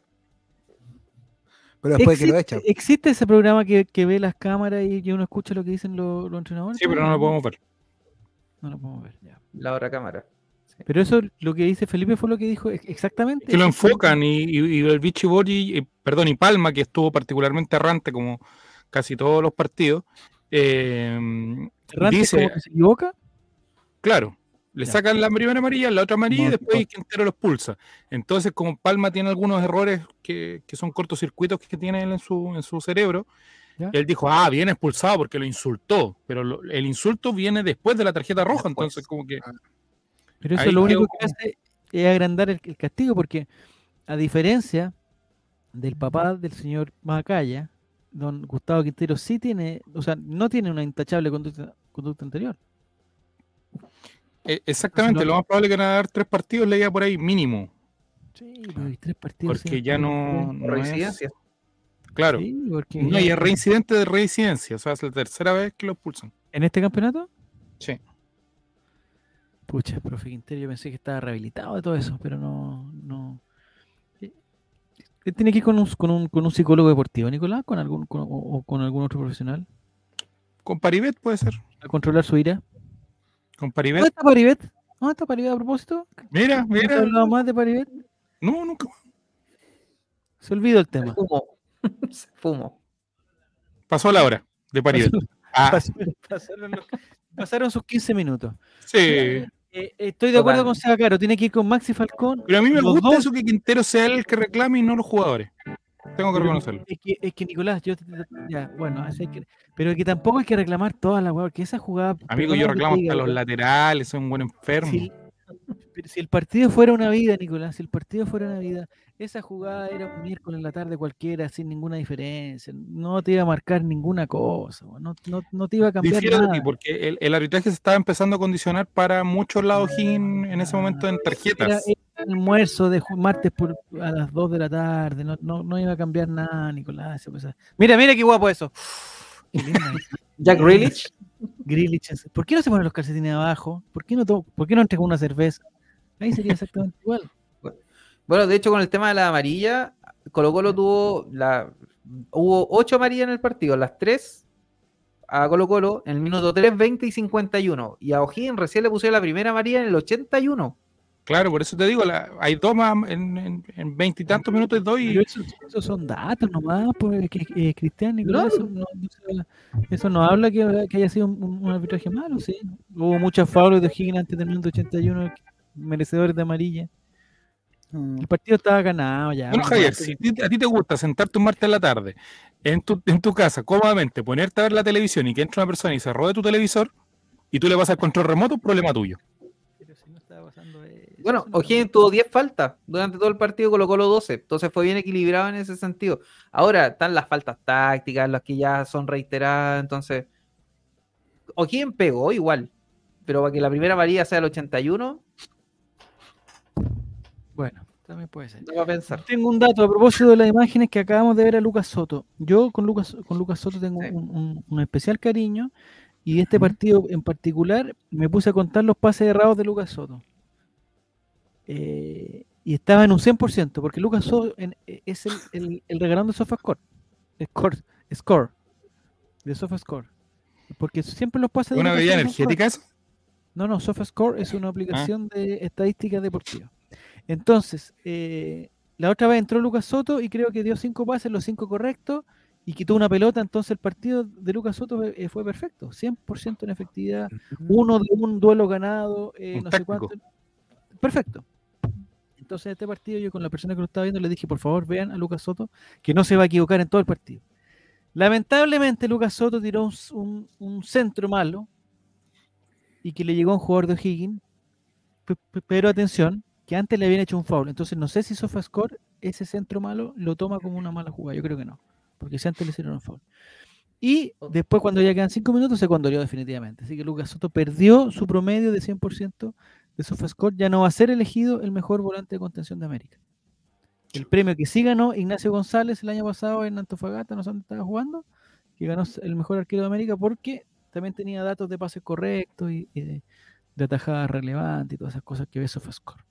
Pero después que lo ¿Existe, echa. existe ese programa que, que ve las cámaras y que uno escucha lo que dicen los, los entrenadores? Sí, pero no lo podemos ver. No lo podemos ver, ya. La otra cámara. Pero eso, lo que dice Felipe fue lo que dijo ex- exactamente. Que lo enfocan y, y, y el Vichy Borgi, eh, perdón, y Palma, que estuvo particularmente errante como casi todos los partidos, eh, Errante dice, como que se equivoca. claro, le Ya. sacan la primera amarilla, la otra amarilla No, y después no. Quintero lo expulsa. Entonces, como Palma tiene algunos errores que, que son cortocircuitos que tiene él en su, en su cerebro, Ya. él dijo, ah, viene expulsado porque lo insultó, pero lo- el insulto viene después de la tarjeta roja, Después. entonces como que... Pero eso Ahí lo único que hace es agrandar el, el castigo, porque a diferencia del papá del señor Macaya, don Gustavo Quintero sí tiene, o sea, no tiene una intachable conducta, conducta anterior. Eh, exactamente, no- lo más probable es que van a dar tres partidos, leía por ahí mínimo, Sí, pero hay tres partidos. porque ya no... No es- reincidencia. claro. Sí, porque No, ya- y es reincidente de reincidencia, o sea, es la tercera vez que lo expulsan. ¿En este campeonato? Sí. Pucha, profe Quintero, yo pensé que estaba rehabilitado de todo eso, pero no. no. Eh, Él tiene que ir con un, con un, con un psicólogo deportivo, Nicolás, con algún, con- o, o con algún otro profesional, Con Paribet puede ser. a controlar su ira. Con ¿Dónde Paribet. está Paribet? ¿Dónde está Paribet a propósito? Mira, ¿No te mira. hablado más de Paribet? No, nunca. Se olvidó el Se tema. fumó. Se fumó. Pasó la hora de Paribet. Ah, Pasaron, pasaron los- pasaron sus 15 minutos. sí. Eh, eh, estoy de acuerdo con. Seba Caro, tiene que ir con Maxi Falcón. Pero a mí me gusta dos- eso que Quintero sea él el que reclame y no los jugadores. Tengo que reconocerlo. Es que, es que Nicolás, yo ya, bueno, así hay que- pero que tampoco hay que reclamar todas las weas, que esa jugada. Amigo, yo reclamo hasta los laterales, son un buen enfermo. Si, pero si el partido fuera una vida, Nicolás, si el partido fuera una vida, esa jugada era un miércoles en la tarde cualquiera, sin ninguna diferencia. No te iba a marcar ninguna cosa, no, no, no te iba a cambiar Difiero de nada. ti, porque el, el arbitraje se estaba empezando a condicionar para muchos lados O'Higgins en ese momento en Era, tarjetas. era almuerzo de martes por, a las 2 de la tarde, no, no, no iba a cambiar nada, Nicolás. Mira, mira qué guapo eso. Qué. Jack Grealish. Grealish. ¿Por qué no se ponen los calcetines abajo? ¿Por qué no, ¿por qué no entrega una cerveza? Ahí sería exactamente igual. Bueno, de hecho, con el tema de la amarilla, Colo Colo tuvo la. Hubo ocho amarillas en el partido, las tres a Colo Colo en el minuto 3, 20 y 51. Y a O'Higgins recién le pusieron la primera amarilla en el 81. Claro, por eso te digo, la- hay dos más en- en en veintitantos minutos dos y Pero eso, eso son datos nomás, pues, que, eh, Cristian Nicolás. Eso, no, eso habla que, que haya sido un, un arbitraje malo, sí. Hubo muchas faulas de Higgins antes del minuto 81, merecedores de amarilla. Mm. El partido estaba ganado ya. Bueno, Javier, si a ti te gusta sentarte un martes en la tarde en tu, en tu casa cómodamente, ponerte a ver la televisión y que entre una persona y se robe tu televisor y tú le vas al control remoto, problema tuyo. Pero si no estaba pasando Bueno, no- O'Higgins tuvo 10 faltas durante todo el partido, Colo Colo 12. Entonces fue bien equilibrado en ese sentido. Ahora están las faltas tácticas, las que ya son reiteradas. Entonces, O'Higgins pegó igual. Pero para que la primera amarilla sea el 81, Bueno, también puede ser. no va a pensar. Tengo un dato a propósito de las imágenes que acabamos de ver a Lucas Soto. Yo con Lucas, con Lucas Soto tengo Sí. un, un- un especial cariño y este partido en particular me puse a contar los pases errados de Lucas Soto. Eh, y estaba en un 100%, porque Lucas Soto en- eh, es el, el, el regalón de SofaScore. Score, score. De SofaScore. Porque siempre los pases de ¿Una bebida energética eso? no, no, SofaScore es una aplicación de estadística deportiva. Entonces, eh, la otra vez entró Lucas Soto y creo que dio cinco pases, los cinco correctos, y quitó una pelota. Entonces, el partido de Lucas Soto eh, fue perfecto: 100% en efectividad, uno de un duelo ganado, eh, no sé cuánto. Perfecto. Entonces, este partido, yo con la persona que lo estaba viendo le dije: por favor, vean a Lucas Soto, que no se va a equivocar en todo el partido. Lamentablemente, Lucas Soto tiró un, centro malo y que le llegó a un jugador de O'Higgins. Pe- pe- Pero atención, que antes le habían hecho un foul. Entonces, no sé si SofaScore ese centro malo lo toma como una mala jugada. Yo creo que no, porque si antes le hicieron un foul. Y después, cuando ya quedan cinco minutos, se condoleó definitivamente. Así que Lucas Soto perdió su promedio de 100% de SofaScore. Ya no va a ser elegido el mejor volante de contención de América. El premio que sí ganó Ignacio González el año pasado en Antofagasta, no sé dónde estaba jugando, que ganó el mejor arquero de América porque también tenía datos de pases correctos y, y de, de atajadas relevantes y todas esas cosas que ve SofaScore.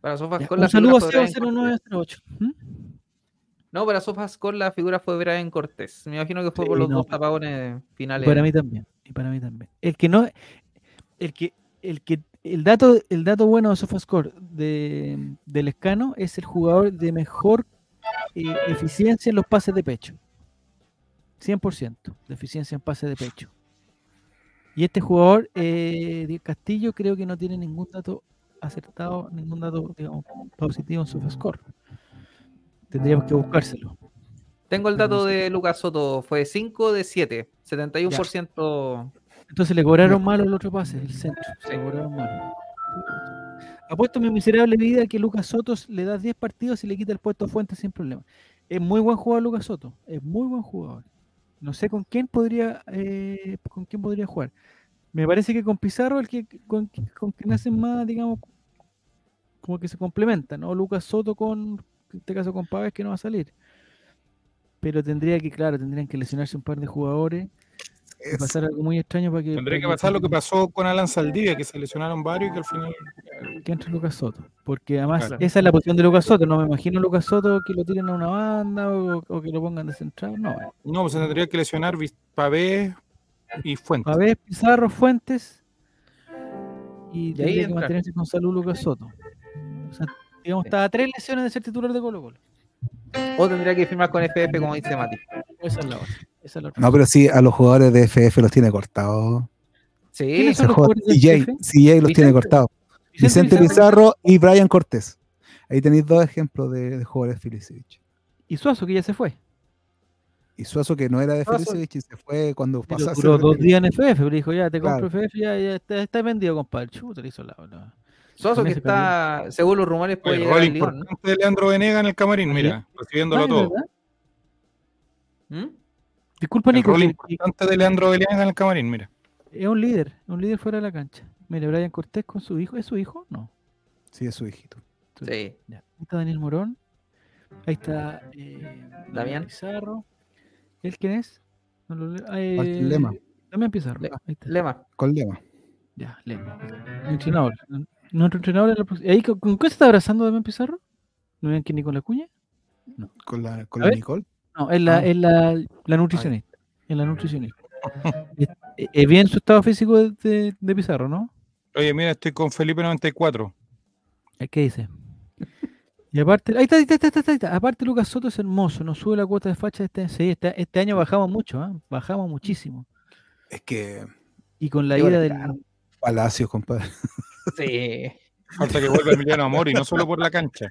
Para Ya, SofaScore Un la saludo a figura fue Seba Brian Cortés. 0908. ¿Mm? No, para SofaScore la figura fue Brian Cortés. Me imagino que fue por Sí, los no, dos pero- tapabones finales. para mí también. Y para mí también. El que no, el que, el que, el dato, el dato bueno de SofaScore de, del escano es el jugador de mejor eh, eficiencia en los pases de pecho. 100% de eficiencia en pases de pecho. Y este jugador, eh, Castillo, creo que no tiene ningún dato acertado, ningún dato, digamos, positivo en SofaScore. Tendríamos que buscárselo. Tengo el dato de Lucas Soto, fue 5 de 7, 71%. Entonces le cobraron malo el otro pase, el centro. Se le cobraron malo. Apuesto mi miserable vida que Lucas Soto le da 10 partidos y le quita el puesto a Fuentes sin problema. Es muy buen jugador Lucas Soto. Es muy buen jugador. No sé con quién podría eh, con quién podría jugar. Me parece que con Pizarro el que con, con quien hacen más, digamos, como que se complementan, ¿no? Lucas Soto con, en este caso con Pávez que no va a salir. Pero tendría que, claro, tendrían que lesionarse un par de jugadores y Es- pasar algo muy extraño para que. Tendría que pasar lo que pasó con Alan Saldivia, que se lesionaron varios y que al final. que entre Lucas Soto. Porque además Claro. esa es la posición de Lucas Soto. No me imagino Lucas Soto que lo tiren a una banda o, o que lo pongan de central. No. No, pues se tendría que lesionar Vis- Pavé y Fuentes. Pavés, Pizarro, Fuentes. Y Y ahí tendría que mantenerse con salud Lucas Soto. O sea, digamos, estaba a tres lesiones de ser titular de Colo Colo. O tendría que firmar con FF, como dice Mati. Esa es la otra. Esa es la otra. No, pero sí, a los jugadores de FF los tiene cortados. Sí, ¿Quiénes Ese son los jugadores CJ? CJ los tiene cortados. Vicente Pizarro y Brian Cortés. Ahí tenéis dos ejemplos de, de jugadores de Felicevich. Y Suazo, que ya se fue. Y Suazo, que no era de Suazo. Felicevich y se fue cuando pasó duró dos días en FF. Pero dijo, ya te Claro. compro FF, ya, ya está, está vendido, compadre. Chuta, le hizo la. la- Suazo con que está, según los rumores, puede El llegar rol al Lyon, ¿no? importante de Leandro Venega en el camarín, mira, recibiéndolo Ah, ¿es todo. ¿Mm? Disculpa, El Nico, rol importante de Leandro Venega en el camarín, mira. Es un líder, es un líder fuera de la cancha. Mire, Brian Cortés con su hijo. ¿Es su hijo? No. Sí, es su hijito. su Sí. Ahí está Daniel Morón. Ahí está eh, Damián. Pizarro. ¿Él quién es? No lo leo. Ah, eh, Lema. Damián Pizarro. Le- Ahí está. Lema. Con Lema. Ya, Lema. El entrenador. Nuestro entrenador es la próxima- ¿Ahí con, con qué se está abrazando Damián Pizarro? ¿No ven que ni con la cuña? Con la, con la. Nicole. No, es la, Ah. es la, la nutricionista. Es la nutricionista. es, es bien su estado físico de, de- de Pizarro, ¿no? Oye, mira, estoy con Felipe 94. ¿Qué dice? Y aparte, ahí está, ahí está, ahí está, ahí está. Aparte Lucas Soto es hermoso, nos sube la cuota de facha este, sí, este, este año bajamos mucho, ¿ah? bajamos muchísimo. Es que Y con la ida del. Palacios, compadre. Sí. Falta que vuelva Emiliano Amor y no solo por la cancha.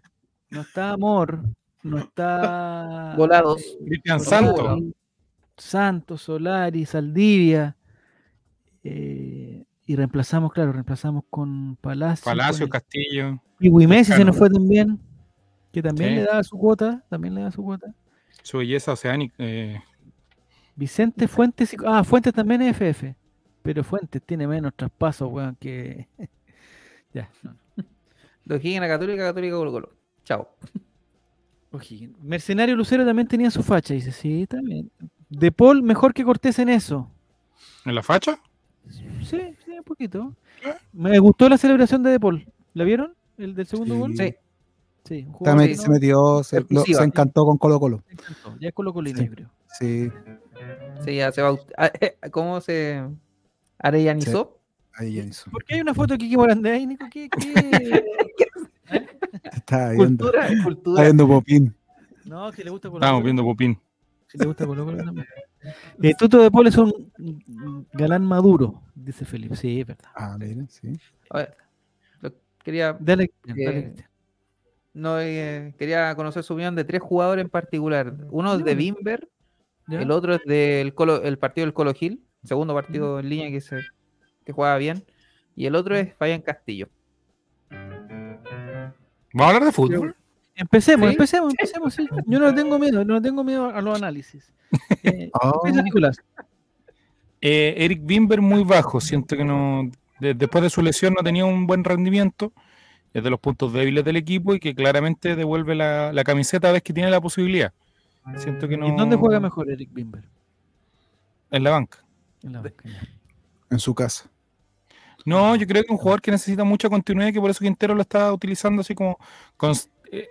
no está Amor, no está Volados. Cristian Solari, Santos. Santos, Solari, Saldivia. eh, y reemplazamos, claro, reemplazamos con Palacio. Palacio, con- Castillo. Y Messi se nos fue también, que también Sí. le daba su cuota, también le da su cuota. Su belleza oceánica. eh, Vicente Fuentes, y- ah, Fuentes también es FF, pero Fuentes tiene menos traspasos, weón, que... ya, no. Los Higgins Católica, Católica Colo Colo. Chao. O'Higgins. Mercenario Lucero también tenía su facha, dice, sí, también. De Paul, mejor que Cortés en eso. ¿En la facha? Sí, sí, un poquito. Me gustó la celebración de De Paul. ¿La vieron? ¿El del segundo Sí. gol? Sí. Sí, un También que se metió, se, lo- Exclusiva. se encantó con Colo Colo. encantó. Ya es colocolino, Sí. yo creo. Sí, Sí, ya se va. ah, eh, ¿Cómo se arellanizó? ya hizo. ¿Por qué hay una foto de Kiki Morandé ahí, Nico? ¿Qué, qué? Estaba viendo, Cultura, estaba cultura. viendo Popín. No, que le gusta Colo Estábamos viendo Popín. Si le gusta Colo Colo también. Eh, Tuto de Paul es un galán maduro, dice Felipe. Sí, es verdad. Ah, mira, sí. A ver, lo- quería, Dale, dale, Eh, Cristian. no, eh, quería conocer su opinión de tres jugadores en particular. Uno es de. Bimber, ¿Ya? el otro es del Colo- el partido del Colo Gil, segundo partido en línea que, se, que juega bien, y el otro es Fabián Castillo. Vamos a hablar de fútbol. Empecemos, ¿Sí? empecemos, empecemos. sí. Yo no tengo miedo, no tengo miedo a los análisis. Eh, Oh, Nicolás. Eh, Eric Bimber muy bajo. Siento que no. de- después de su lesión no tenía un buen rendimiento. Es de los puntos débiles del equipo y que claramente devuelve la, la camiseta a vez que tiene la posibilidad. Siento que no. ¿Y dónde juega mejor Eric Bimber? En la banca. En la banca, ya. en su casa. No, yo creo que un jugador que necesita mucha continuidad y que por eso Quintero lo está utilizando así como eh,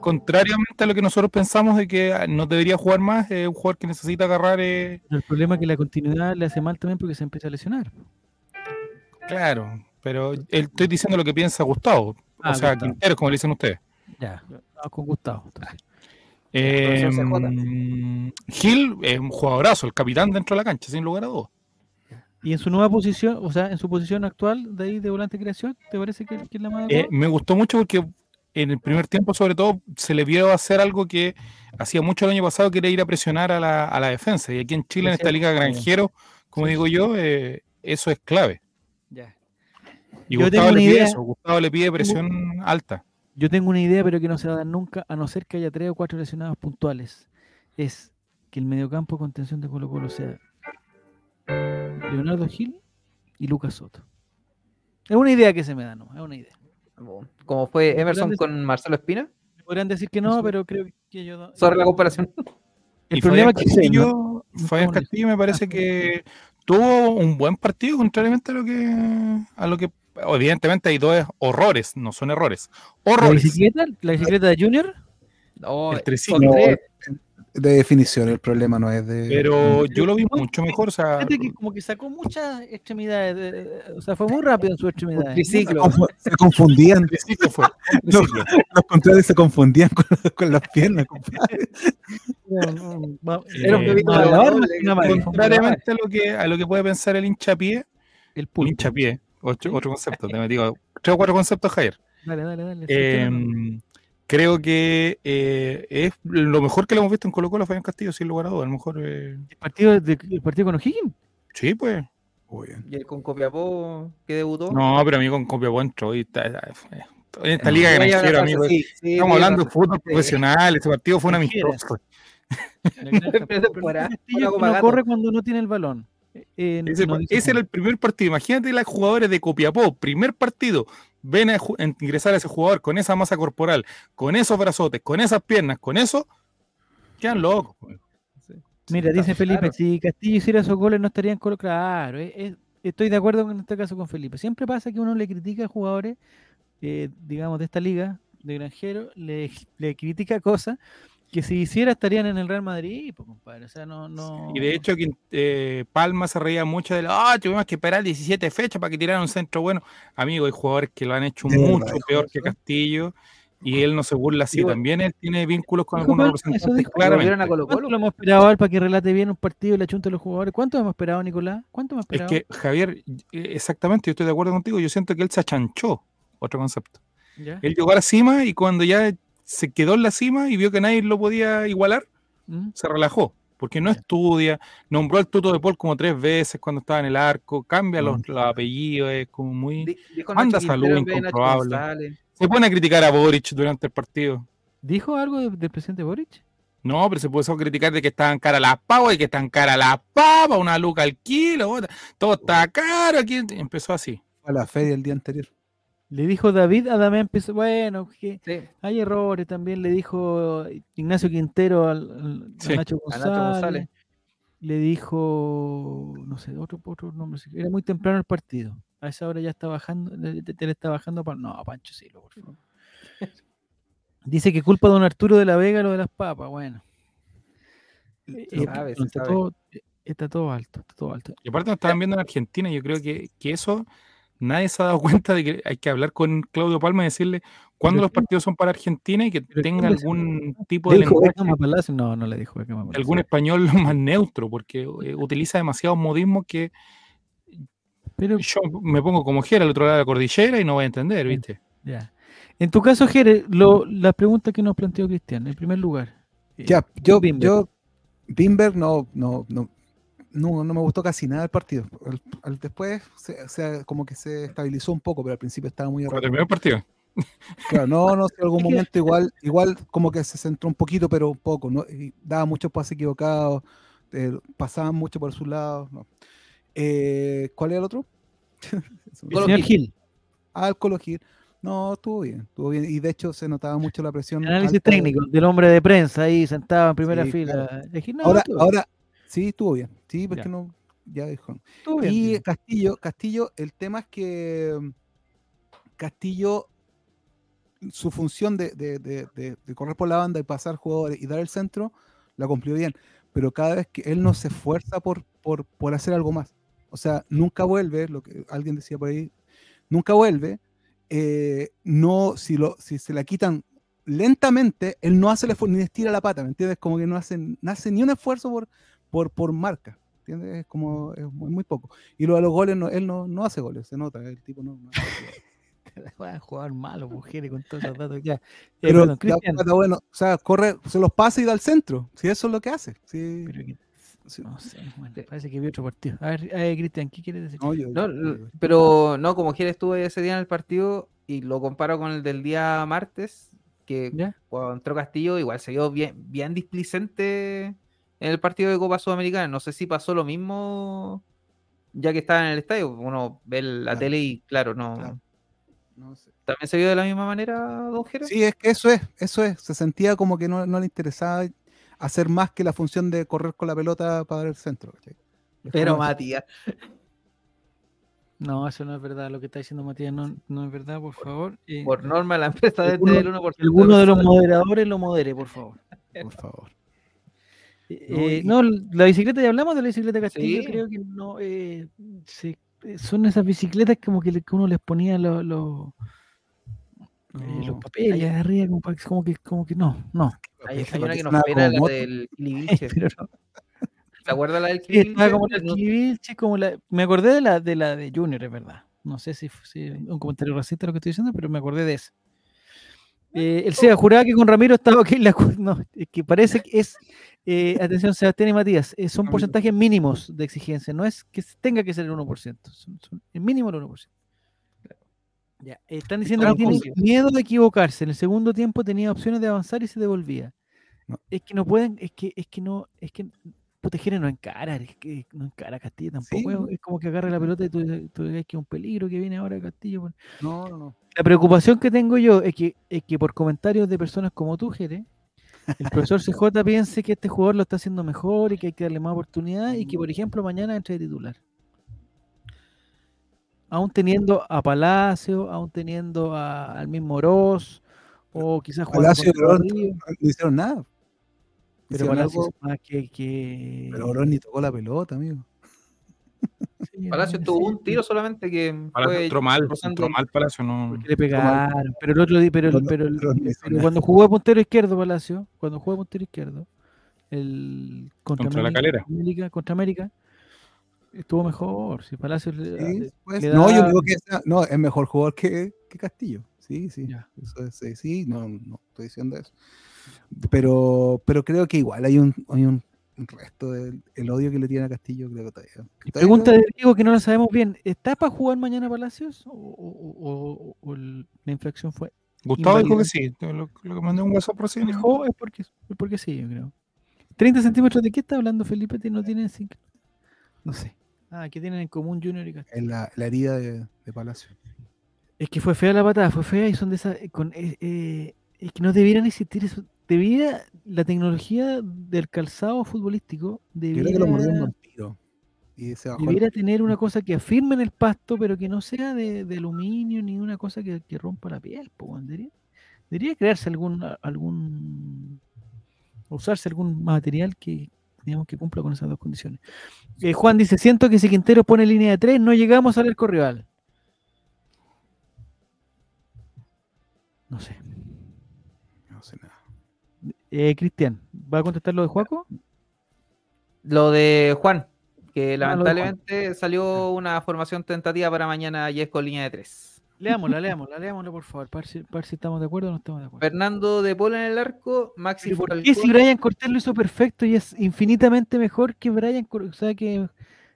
contrariamente a lo que nosotros pensamos de que ah, no debería jugar más, es un jugador que necesita agarrar, eh, El problema es que la continuidad le hace mal también porque se empieza a lesionar. claro, pero él- estoy diciendo lo que piensa Gustavo, Ah, o sea, Gustavo. Quintero, como le dicen ustedes. Ya, vamos con Gustavo. entonces. Eh, mm, Gil es un jugadorazo, el capitán dentro de la cancha, sin lugar a dudas. Y en su nueva posición, o sea, en su posición actual de ahí de volante de creación, ¿te parece que, que es la más Eh, me gustó mucho porque en el primer tiempo, sobre todo, se le vio hacer algo que hacía mucho el año pasado, que era ir a presionar a la, a la defensa. Y aquí en Chile, en esta liga granjero, como Sí, digo yo, eh, eso es clave. Ya. Y Yo Gustavo le pide idea. eso, Gustavo le pide presión alta. Yo tengo una idea, pero que no se va a dar nunca, a no ser que haya tres o cuatro lesionados puntuales. Es que el mediocampo de contención de Colo Colo sea Leonardo Gil y Lucas Soto. Es una idea que se me da, ¿no? Es una idea. Como fue Emerson con Marcelo Espina. Me podrían decir que no, pero creo que yo no. Sobre la comparación. El y problema Fabián es que Castillo, no- no Fabián Castillo me parece que tuvo un buen partido, contrariamente a lo que a lo que evidentemente hay dos horrores, no son errores. ¿La Horrores. bicicleta? ¿La bicicleta de Junior? No, El triciclo. son tres. De definición, el problema no es de. Pero yo lo vi mucho mejor, o sea, Fíjate que como que sacó muchas extremidades. de- de- o sea, fue muy rápido en sus extremidades. se, triciclo. se confundían, triciclo fue. Los- contrarios se confundían con, con las piernas, compadre. No, no, Era un bebito de. Contrariamente a lo que a lo que puede pensar el hinchapié, El el hinchapié, otro, otro concepto, te metí tres o cuatro conceptos, Javier. Dale, dale, dale. Eh. Creo que eh, es lo mejor que lo hemos visto en Colo Colo, Fabián Castillo, sin lugar a dudas. A lo mejor, eh, ¿El partido, de- el partido con O'Higgins? sí, pues. Muy bien. Y el con Copiapó que debutó. No, pero amigo, con Copiapó entró y está- está- en esta No, liga una amigo. frase, sí, sí, Estamos sí, hablando de sí. fútbol profesional, este partido fue amistoso. Una goma no corre cuando no tiene el balón. Eh, Ese, no dice ese era el primer partido. Imagínate los jugadores de Copiapó, primer partido. Ven a ingresar a ese jugador con esa masa corporal, con esos brazotes, con esas piernas, con eso, quedan locos. Mira, dice Felipe, claro. si Castillo hiciera esos goles no estaría en Colo. Claro, es- es- estoy de acuerdo en este caso con Felipe. Siempre pasa que uno le critica a jugadores, eh, digamos, de esta liga, de granjero, le, le critica cosas que si hiciera estarían en el Real Madrid, pues, compadre. O sea, no, no. Y de hecho, eh, Palma se reía mucho de ah, tuvimos que esperar 17 fechas para que tiraran un centro bueno. Amigo, hay jugadores que lo han hecho mucho peor que. Castillo. Y él no se burla así. También él tiene vínculos con algunos representantes, dijo. ¿Lo vieron a claramente. Colo ¿Cuánto lo hemos esperado a él para que relate bien un partido y la chunta de los jugadores? ¿Cuánto hemos esperado, Nicolás? ¿Cuánto hemos Es esperado? que, Javier, eh, exactamente, yo estoy de acuerdo contigo. Yo siento que él se achanchó. Otro concepto. ¿Ya? Él llegó a la cima y cuando ya se quedó en la cima y vio que nadie lo podía igualar, ¿Mm? se relajó. Porque no estudia, nombró al Tuto de Paul como tres veces cuando estaba en el arco, cambia los, los apellidos, es como muy. Manda salud incomprobable. Se pone a criticar a Boric durante el partido. ¿Dijo algo de- del presidente Boric? No, pero se puso a criticar de que estaban caras las papas y que están caras las papas, una luca al kilo, otra, todo está caro aquí. Empezó así. A la feria el día anterior. Le dijo David a Damián Pizarro, bueno, que Sí, hay errores también, le dijo Ignacio Quintero al, al- a Nacho a González. Nacho González. Le dijo, no sé, otro, otro nombre, era muy temprano el partido. A esa hora ya está bajando, le, te- te le está bajando para. No, Pancho Silva, por favor. Dice que culpa a don Arturo de la Vega lo de las papas. Bueno. Eh, Se sabe, se está, sabe. todo, eh, está todo alto, está todo alto. Y aparte nos estaban viendo en Argentina, yo creo que, que eso nadie se ha dado cuenta de que hay que hablar con Claudio Palma y decirle cuándo Pero los ¿quién- partidos son para Argentina y que tenga algún tipo de ¿Le dijo lenguaje? No, no le dijo algún español lo más neutro, porque eh, utiliza demasiados modismos que Pero yo me pongo como Jera al otro lado de la cordillera y no voy a entender. ¿viste? Ya. En tu caso, Jere, lo, la pregunta que nos planteó Cristian, en primer lugar. eh, Ya, yo, Bimber. yo, Bimber no, no, no, no, no me gustó casi nada el partido. Después, se, se- como que se estabilizó un poco, pero al principio estaba muy errático. terminó el partido. Claro, no, no sé, en algún momento igual, igual como que se centró un poquito, pero un poco, ¿no? Y daba muchos pases equivocados, eh, pasaban mucho por sus lados. no. Eh, ¿Cuál era el otro? El Gil. Ah, el Colo Gil. No, estuvo bien, estuvo bien. Y de hecho se notaba mucho la presión. análisis alta de- técnico del hombre de prensa ahí sentado en primera Sí, fila. claro. De Gil, no, ahora, ahora, sí, estuvo bien. Sí, porque Ya. no, ya dijo. bien, Y bien. Castillo, Castillo, el tema es que mm, Castillo, su función de, de- de- de- de correr por la banda y pasar jugadores y dar el centro, la cumplió bien. Pero cada vez que él no se esfuerza por, por, por hacer algo más. O sea, nunca vuelve, lo que alguien decía por ahí, nunca vuelve. eh, no, si, lo, si se la quitan lentamente, él no hace el esfuerzo, ni estira la pata, ¿me entiendes? Como que no hace, no hace ni un esfuerzo por, por, por marca. ¿Entiendes? Es como es muy, muy poco. Y lo de los goles, no, él no, no hace goles, se nota, el tipo no. no hace goles. Juega jugador malo, mujeres, con todos esos datos. Ya. Eh, Pero Cristian. plata, bueno, o sea, corre, se los pasa y da al centro. Si eso es lo que hace. Sí, Pero que- sí. no sé, bueno, parece que vi otro partido. A ver, eh, Cristian, ¿qué quieres decir? No, yo- No, yo- l- pero no, como Gil estuvo ese día en el partido y lo comparo con el del día martes, que ¿Ya? cuando entró Castillo igual se vio bien, bien displicente en el partido de Copa Sudamericana. No sé si pasó lo mismo ya que estaba en el estadio. Uno ve la Claro. tele y claro, no. Claro. no sé. ¿También se vio de la misma manera, Don Jero? Sí, es que eso es, eso es. Se sentía como que no, no le interesaba hacer más que la función de correr con la pelota para el centro. ¿cachai? Es Pero Matías, No, eso no es verdad. Lo que está diciendo Matías no, no es verdad, por favor. Eh, por norma la empresa debe tener el 1%. que alguno de los moderadores lo modere, por favor. Por favor. Eh, No, la bicicleta, ya hablamos de la bicicleta Castillo, Sí. creo que no, eh, se- eh, son esas bicicletas como que, le- que uno les ponía los, los, eh, papeles Hay- arriba, como, que, como que no, no. Hay, Esa hay una que nos espera, la del Kilivilche. Pero no. ¿Se acuerda la del Sí, estaba Kilivilche? como la No- Kilivilche, como la, me acordé de la de la de Junior, es verdad. No sé si si un comentario racista lo que estoy diciendo, pero me acordé de ese. Eh, el SEA juraba que con Ramiro estaba ok. La, no, es que parece que es. eh, atención, Sebastián y Matías, eh, son porcentajes mínimos de exigencia. No es que tenga que ser el 1%. Son, son el mínimo el 1%. Ya, están diciendo que tiene miedo de equivocarse. En el segundo tiempo tenía opciones de avanzar y se devolvía. No. Es que no pueden, es que, es que no, es que Putegere no encara, es que no encara a Castillo tampoco. es- ¿no? es, como que agarra la pelota y tú, tú ves que es un peligro que viene ahora Castillo. pues. No, no, no. La preocupación que tengo yo es que, es que por comentarios de personas como tú, Jere, el profesor CJ piense que este jugador lo está haciendo mejor y que hay que darle más oportunidad y que, por ejemplo, mañana entre de titular. Aún teniendo a Palacio, aún teniendo a- al mismo Oroz, o quizás Palacio y Oroz Rodrigo, No hicieron nada. Pero Palacio algo, más que... que... pero Oroz ni tocó la pelota, amigo. Sí, Palacio sí, tuvo un tiro solamente que Palacio fue entró mal, entró mal Palacio, no. Porque le pegaron. Pero el otro día, pero, el- Pero no- pero, el- pero no pero nada. cuando jugó de puntero izquierdo Palacio, cuando jugó de puntero izquierdo, el contra, Contra la América- Calera. América, contra América, estuvo mejor. Si Palacio le- Sí, le- pues, le no, yo digo que sea- no, es mejor jugador que, que Castillo. Sí, sí. Ya. Eso es, sí, sí, no, no estoy diciendo eso. Pero, pero creo que igual hay un, hay un resto del el odio que le tiene a Castillo, creo que todavía. todavía Pregunta creo- de Diego que no lo sabemos bien. ¿Está para jugar mañana Palacios? ¿O, o- o- la infracción fue? Gustavo dijo que sí. Lo, lo que mandé un WhatsApp por sí. ¿no? ¿Dijo? Es porque, es porque sí, yo creo. ¿30 centímetros de qué está hablando Felipe? ¿No cinco? No sé. Ah, ¿qué tienen en común Junior y Castillo? en la, la herida de, de Palacio. Es que fue fea la patada, fue fea y son de esas. Con, eh, es que no debieran existir eso. Debiera la tecnología del calzado futbolístico. Yo creo Debiera, que lo mordió un vampiro. y se bajó. el- Debiera tener una cosa que afirme en el pasto, pero que no sea de, de aluminio ni una cosa que, que rompa la piel. po, debería, debería crearse algún, algún usarse algún material que digamos que cumpla con esas dos condiciones. Eh, Juan dice, siento que si Quintero pone línea de tres, no llegamos al arco rival. No sé. Eh, Cristian, ¿va a contestar lo de Juaco? Lo de Juan, que Ah, Juan. lamentablemente salió una formación tentativa para mañana y es con línea de tres. Leámosla, leámosla, leámosla, por favor, para ver si, para ver si estamos de acuerdo o no estamos de acuerdo. Fernando de Pola en el arco, Maxi ¿Por qué si Brian Cortés lo hizo perfecto y es infinitamente mejor que Brian Cor- O sea que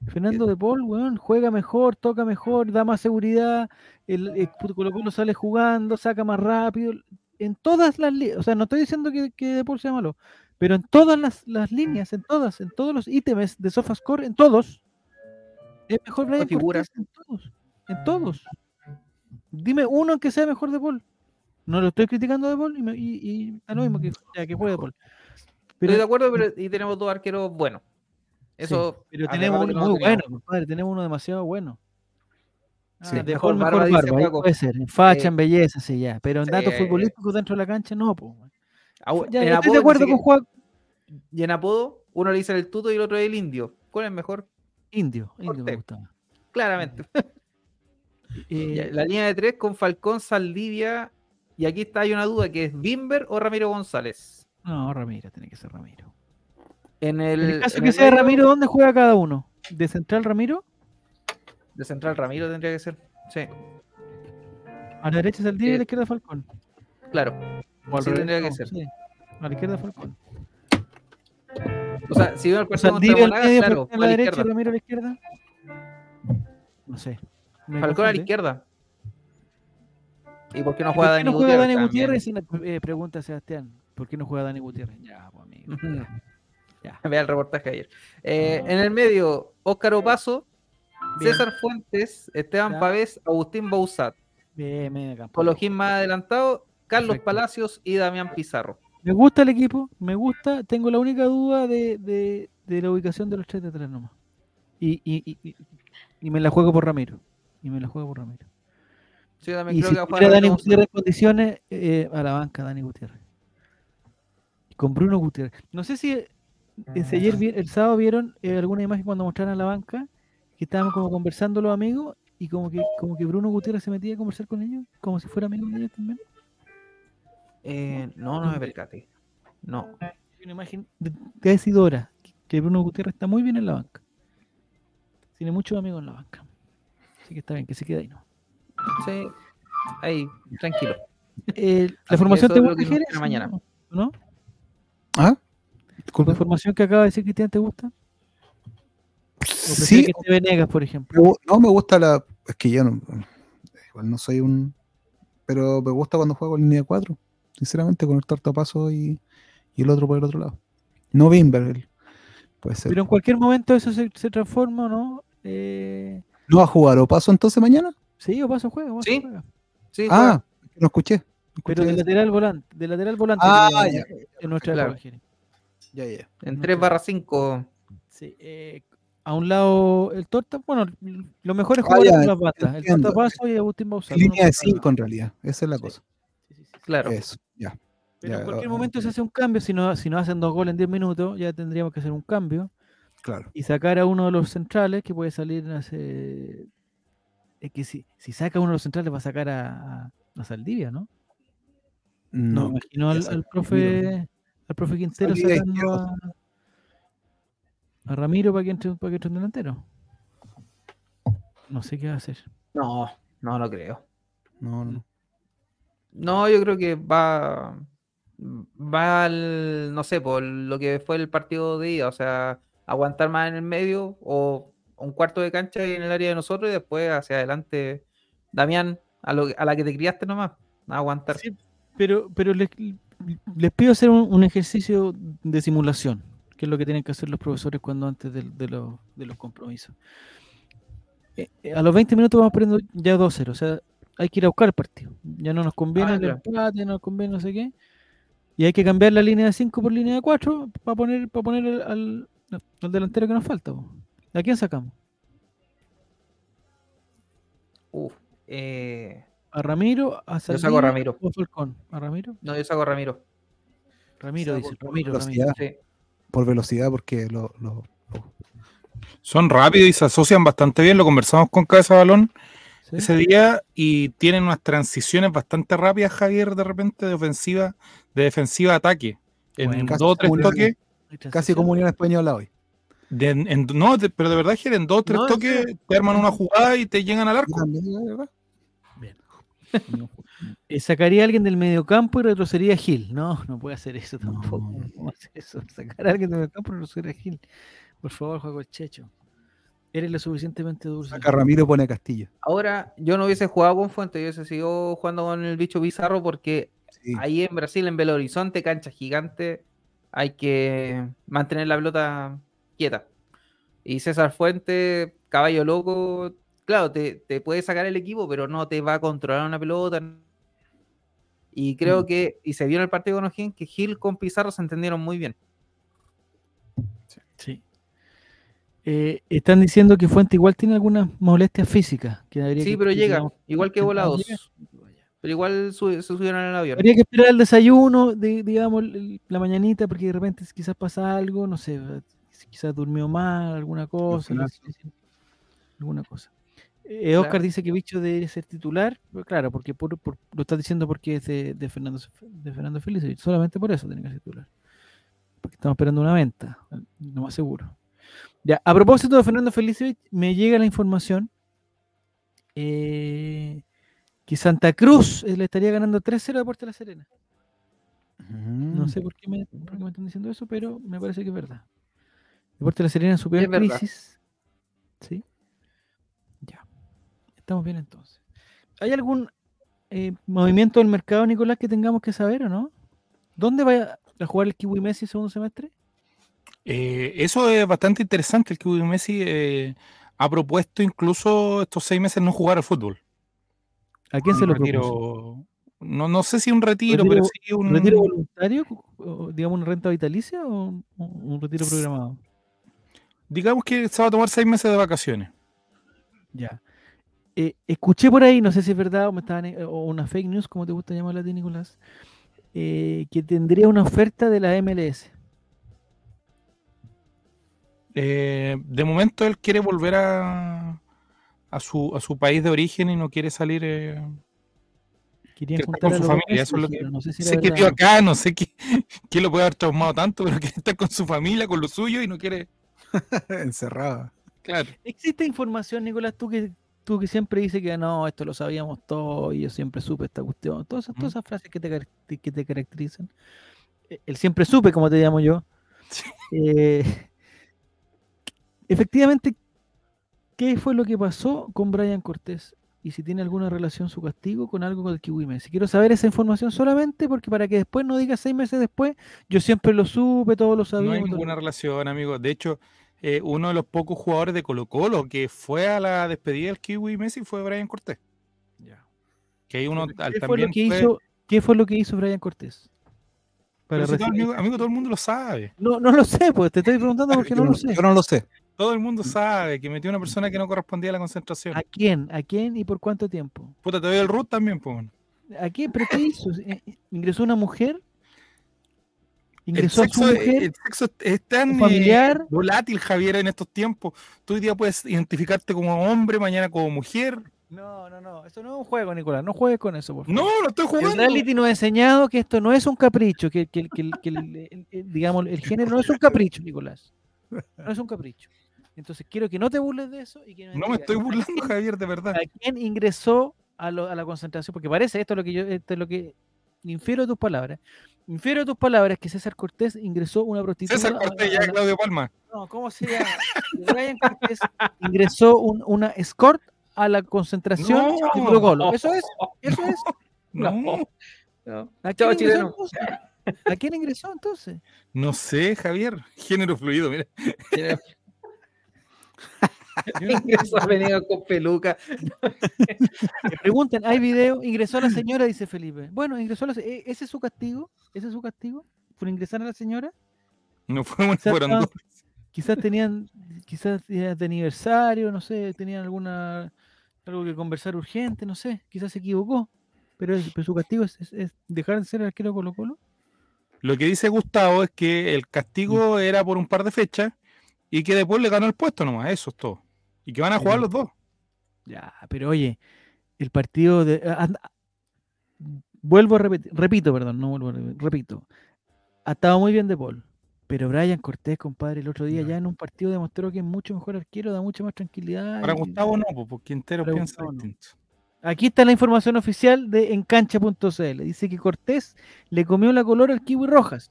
Fernando de Paul, weón, juega mejor, toca mejor, da más seguridad, el, el Colo Colo sale jugando, saca más rápido. En todas las líneas, o sea, no estoy diciendo que, que de Paul sea malo, pero en todas las, las líneas, en todas, en todos los ítems de SofaScore, en todos, es mejor Brian figura. Cortés, en todos, en todos. Dime uno que sea mejor de Paul. No lo estoy criticando de Paul y, me- y, y da lo mismo que, ya, que juegue de Paul. Estoy de acuerdo, pero y tenemos dos arqueros buenos. Eso. Sí, pero tenemos uno muy bueno, compadre. Tenemos uno demasiado bueno. Ah, Sí. Mejor mejor barba, dice puede ser. En facha, Eh, en belleza, sí, ya. Pero en datos futbolísticos dentro de la cancha, no, po. Au- Ya, en ya estoy de acuerdo con Juan. Y en apodo, uno le dice el tuto y el otro el indio. ¿Cuál es mejor? Indio, indio me gustaba. Claramente. Eh, La línea de tres con Falcón, Saldivia. Y aquí está, hay una duda, que es Bimber o Ramiro González. No, Ramiro, tiene que ser Ramiro. En el, En el caso en que el sea Ramiro, ¿dónde juega cada uno? ¿De central Ramiro? De central Ramiro tendría que ser. Sí, A la derecha Saldivia y a Eh, la izquierda Falcón. claro. O al sí tendría que ser. sí, A la izquierda Falcón. O sea, si veo el partido contra al Monagas, medio, claro, a a la derecha izquierda. Ramiro a la izquierda. No sé. Me Falcón a la izquierda. ¿Y por qué no ¿Y juega ¿Por qué Dani no juega Dani? Gutiérrez? En la- eh, pregunta Sebastián. ¿Por qué no juega Dani Gutiérrez? Ya, pues amigo. Ya. Vea el reportaje ayer. Eh, en el medio, Óscar Opaso, Bien. César Fuentes, Esteban Ya. Pavés, Agustín Bausat. Bien, campo. Colojín más adelantado, Carlos Perfecto. Palacios y Damián Pizarro. Me gusta el equipo, me gusta. Tengo la única duda de, de- de la ubicación de los tres de atrás nomás. Y, y, y- y- me la juego por Ramiro. Y me la juego por Ramiro. Sí, yo también Y creo si que va a Dani Gutiérrez en condiciones, eh, a la banca Dani Gutiérrez. Con Bruno Gutiérrez. No sé si, eh, si ayer, el sábado vieron eh, alguna imagen cuando mostraron a la banca, que estábamos como conversando los amigos y como que, como que Bruno Gutiérrez se metía a conversar con ellos, como si fuera amigo de ellos también. Eh, no, no me percaté. No. Hay una imagen de- decidora, que Bruno Gutiérrez está muy bien en la banca. Tiene muchos amigos en la banca. Así que está bien, que se quede ahí, ¿no? Sí. Ahí, tranquilo. Eh, ¿La formación te gusta, Jerez? mañana. ¿No? ¿Ah? ¿La formación que acaba de decir Cristian te gusta? ¿O prefieres Sí, que esté Venegas, por ejemplo? no me gusta la. Es que yo no. Igual no soy un. Pero me gusta cuando juego en línea 4. Sinceramente, con el tortapaso y, y el otro por el otro lado. No Bimber, el- puede ser. Pero en cualquier momento eso se, se transforma, ¿o ¿no? Eh, ¿No va a jugar o paso entonces mañana? sí, o paso juega, o paso Sí, juega. Sí, Ah, no escuché. Pero de lateral volante, de lateral volante Ah, ya. en nuestra Claro. Ya, ya. en no 3 sé. barra 5. Sí, eh, a un lado el Torta, bueno, los mejores Ah, jugadores ya, son las bandas, el. Torta Paso y Agustín Bausat. Línea de por cada 5 en realidad. Esa es la cosa. Sí, sí, sí. Claro. Eso, ya. Pero Ya, en cualquier ah, momento se hace un cambio, si no, si no hacen dos goles en 10 minutos, ya tendríamos que hacer un cambio Claro. y sacar a uno de los centrales que puede salir Es que si, si saca uno de los centrales va a sacar a, a- Saldivia, ¿no? No, No. me imagino al, al profe al profe Quintero sacando a, a Ramiro para que entre para que entre un delantero. No sé qué va a hacer. No, no lo creo. No, no. No, yo creo que va. Va al. No sé, por lo que fue el partido de ida. O sea, aguantar más en el medio o un cuarto de cancha y en el área de nosotros y después hacia adelante. Damián, a, lo, a la que te criaste nomás. A aguantar. Sí, pero pero les, les pido hacer un, un ejercicio de simulación, que es lo que tienen que hacer los profesores cuando antes de, de los, de los compromisos. Eh, eh, a los 20 minutos vamos perdiendo ya 2-0, o sea, hay que ir a buscar el partido. Ya no nos conviene Ah, el empate, no nos conviene no sé qué. Y hay que cambiar la línea de 5 por línea de 4 para poner, para poner el- al, al delantero que nos falta. po. ¿A quién sacamos? Uf, eh, ¿A Ramiro? ¿A Yo saco a Ramiro. ¿O a Falcón? ¿A Ramiro? no, yo saco a Ramiro. Ramiro dice. Ramiro. Ramiro. Sí. Por velocidad, porque lo, lo- Son rápidos y se asocian bastante bien. Lo conversamos con Cabeza Balón ¿Sí? ese día y tienen unas transiciones bastante rápidas, Javier, de repente, de ofensiva, de defensiva a ataque. En Bueno, dos o tres toques. Casi como Unión Española hoy. de- en- no, de- pero de verdad, Javier, en dos o tres No, toques te arman una jugada y te llegan al arco. también, verdad. Eh, sacaría a alguien del mediocampo y retrocedería a Gil. No, no puede hacer eso tampoco. No. Hacer eso. Sacar a alguien del mediocampo y retroceder a Gil. Por favor, juego el checho. Eres lo suficientemente dulce. Saca Ramiro y pone a Castillo. Ahora, yo no hubiese jugado con Fuente, yo hubiese seguido jugando con el bicho bizarro porque Sí. ahí en Brasil, en Belo Horizonte, cancha gigante, hay que mantener la pelota quieta. Y César Fuente, caballo loco, claro, te, te puede sacar el equipo, pero no te va a controlar una pelota. Y creo Mm. que, y se vio en el partido con O'Higgins, que Gil con Pizarro se entendieron muy bien. Sí. Eh, están diciendo que Fuente igual tiene algunas molestias físicas. Que Sí, que- pero que, llega, digamos, igual que volados. Pero igual se subieron el avión. Habría que esperar el desayuno, de, digamos, la mañanita, porque de repente quizás pasa algo, no sé, quizás durmió mal, alguna cosa, Ojalá. no sé, alguna cosa. Eh, Oscar Claro. dice que Bicho debe ser titular, pero claro, porque por- por- lo estás diciendo porque es de, de Fernando de Fernando Felice, solamente por eso tiene que ser titular. Porque estamos esperando una venta, lo más seguro. Ya, a propósito de Fernando Felicevich, me llega la información eh, que Santa Cruz eh, le estaría ganando 3-0 a Puerto La Serena. No Mm. sé por qué, me, por qué me están diciendo eso, pero me parece que es verdad. Deporte de la Serena en su peor Es verdad. crisis. Sí. Estamos bien entonces. ¿Hay algún eh, movimiento del mercado, Nicolás, que tengamos que saber o no? ¿Dónde va a jugar el Kiwi Messi segundo semestre? Eh, eso es bastante interesante. El que Messi eh, ha propuesto incluso estos seis meses no jugar al fútbol. ¿A quién se lo retiro- propuso? No, no sé si un retiro, ¿Retiro- pero sí un. ¿Un retiro voluntario? o, digamos una renta vitalicia o un, un retiro programado? Digamos que se va a tomar seis meses de vacaciones. Ya. Eh, escuché por ahí, no sé si es verdad o, me estaban, eh, o una fake news, como te gusta llamarla a ti, Nicolás, eh, que tendría una oferta de la MLS. Eh, de momento él quiere volver a, a, su, a su país de origen y no quiere salir. eh, Quiere estar con su familia, eso es lo que- no sé si sé que vive acá, no sé qué, qué lo puede haber traumado tanto, pero quiere estar con su familia, con lo suyo y no quiere. Encerrada. Claro. ¿Existe información, Nicolás, tú que, tú que siempre dices que no, esto lo sabíamos todo y yo siempre supe esta cuestión? Todas esas, todas esas frases que te, que te caracterizan. Eh, El siempre supe, como te llamo yo. Sí. Eh, efectivamente, ¿qué fue lo que pasó con Brian Cortés? Y si tiene alguna relación su castigo con algo con el Kiwi Messi. Quiero saber esa información solamente porque para que después no digas seis meses después, yo siempre lo supe, todo lo No sabía. hay ninguna relación, amigo. De hecho, eh, uno de los pocos jugadores de Colo Colo que fue a la despedida del Kiwi Messi fue Brian Cortés. Que hay uno al- ¿Qué fue, también lo que fue- hizo, ¿Qué fue lo que hizo Brian Cortés? Para Pero si todo, recibir- amigo, amigo, todo el mundo lo sabe. No, no lo sé, pues te estoy preguntando porque no lo sé. yo no lo sé. Todo el mundo sabe que metió a una persona que no correspondía a la concentración. ¿A quién? ¿A quién y por cuánto tiempo? Puta, te doy el root también, pues. ¿A quién? ¿Pero qué hizo? Eh, ¿Ingresó una mujer? El ¿Ingresó a su sexo, mujer? el sexo es tan ¿Un eh, familiar? volátil, Javier, en estos tiempos. Tú hoy día puedes identificarte como hombre, mañana como mujer. No, no, no. Eso no es un juego, Nicolás. No juegues con eso, por favor. No, no estoy El jugando. reality nos ha enseñado que esto no es un capricho, que, que- que- que el- el- el- digamos, el género no es un capricho, Nicolás. No es un capricho. Entonces quiero que no te burles de eso y que No me digas estoy burlando, quién- Javier, de verdad. ¿A quién ingresó a, lo- a la concentración? Porque parece esto es lo que yo, esto es lo que infiero de tus palabras. Infiero de tus palabras que César Cortés ingresó una prostituta. César Cortés, a ya la- Claudio Palma. no, ¿cómo se llama? Brian Cortés ingresó un- una escort a la concentración de. Colo Colo. Eso es, eso es. No, No. ¿A quién ingresó entonces? no sé, Javier. Género fluido, mira. Ingresó a venido con peluca. Me preguntan, ¿hay video? Ingresó a la señora, dice Felipe. Bueno, ingresó a la se- ¿e- ¿Ese es su castigo? ¿Ese es su castigo? ¿Por ingresar a la señora? No fue, Quizás fueron dos. Quizás tenían quizás días de aniversario, no sé, tenían alguna algo que conversar urgente, no sé, quizás se equivocó. Pero, pero su castigo es, es- es dejar de ser arquero Colo Colo. Lo que dice Gustavo es que el castigo era por un par de fechas y que después le ganó el puesto nomás, eso es todo. Y que van a jugar los dos. Ya, pero oye, el partido de. ah, anda- vuelvo a repetir, repito, perdón, no vuelvo a repetir, repito. Ha estado muy bien de Paul. Pero Brian Cortés, compadre, el otro día Ya. ya en un partido demostró que es mucho mejor arquero, da mucha más tranquilidad. Para y- Gustavo no, porque entero piensa Gustavo no. distinto. Aquí está la información oficial de encancha.cl. Dice que Cortés le comió la color al Kiwi Rojas.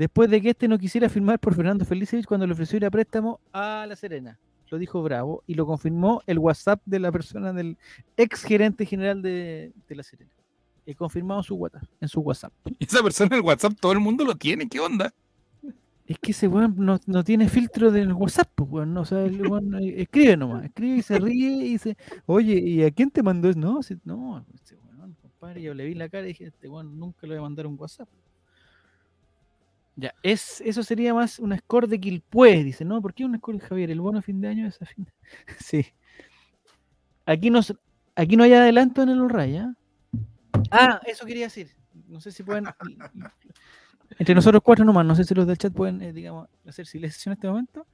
Después de que este no quisiera firmar por Fernando Felicevich cuando le ofreció ir a préstamo a La Serena. Lo dijo Bravo y lo confirmó el WhatsApp de la persona del ex gerente general de, de La Serena. He confirmado su WhatsApp, en su WhatsApp. Esa persona en el WhatsApp todo el mundo lo tiene, ¿qué onda? Es que ese weón no, no tiene filtro del WhatsApp, pues, weón. No, o sea, el weón eh, escribe nomás, escribe y se ríe y dice, oye, ¿y a quién te mandó eso? No, si- no, ese weón, compadre, yo le vi la cara y dije, este weón nunca le voy a mandar un WhatsApp. Ya, es, eso sería más un score de Quilpué, dice, no, ¿por qué un score Javier? El bono a fin de año es a fin de... Sí. Aquí no, se- aquí no hay adelanto en el Urray, ¿ah? Ah, eso quería decir. No sé si pueden... Entre nosotros cuatro nomás, no sé si los del chat pueden, eh, digamos, hacer silencio en este momento.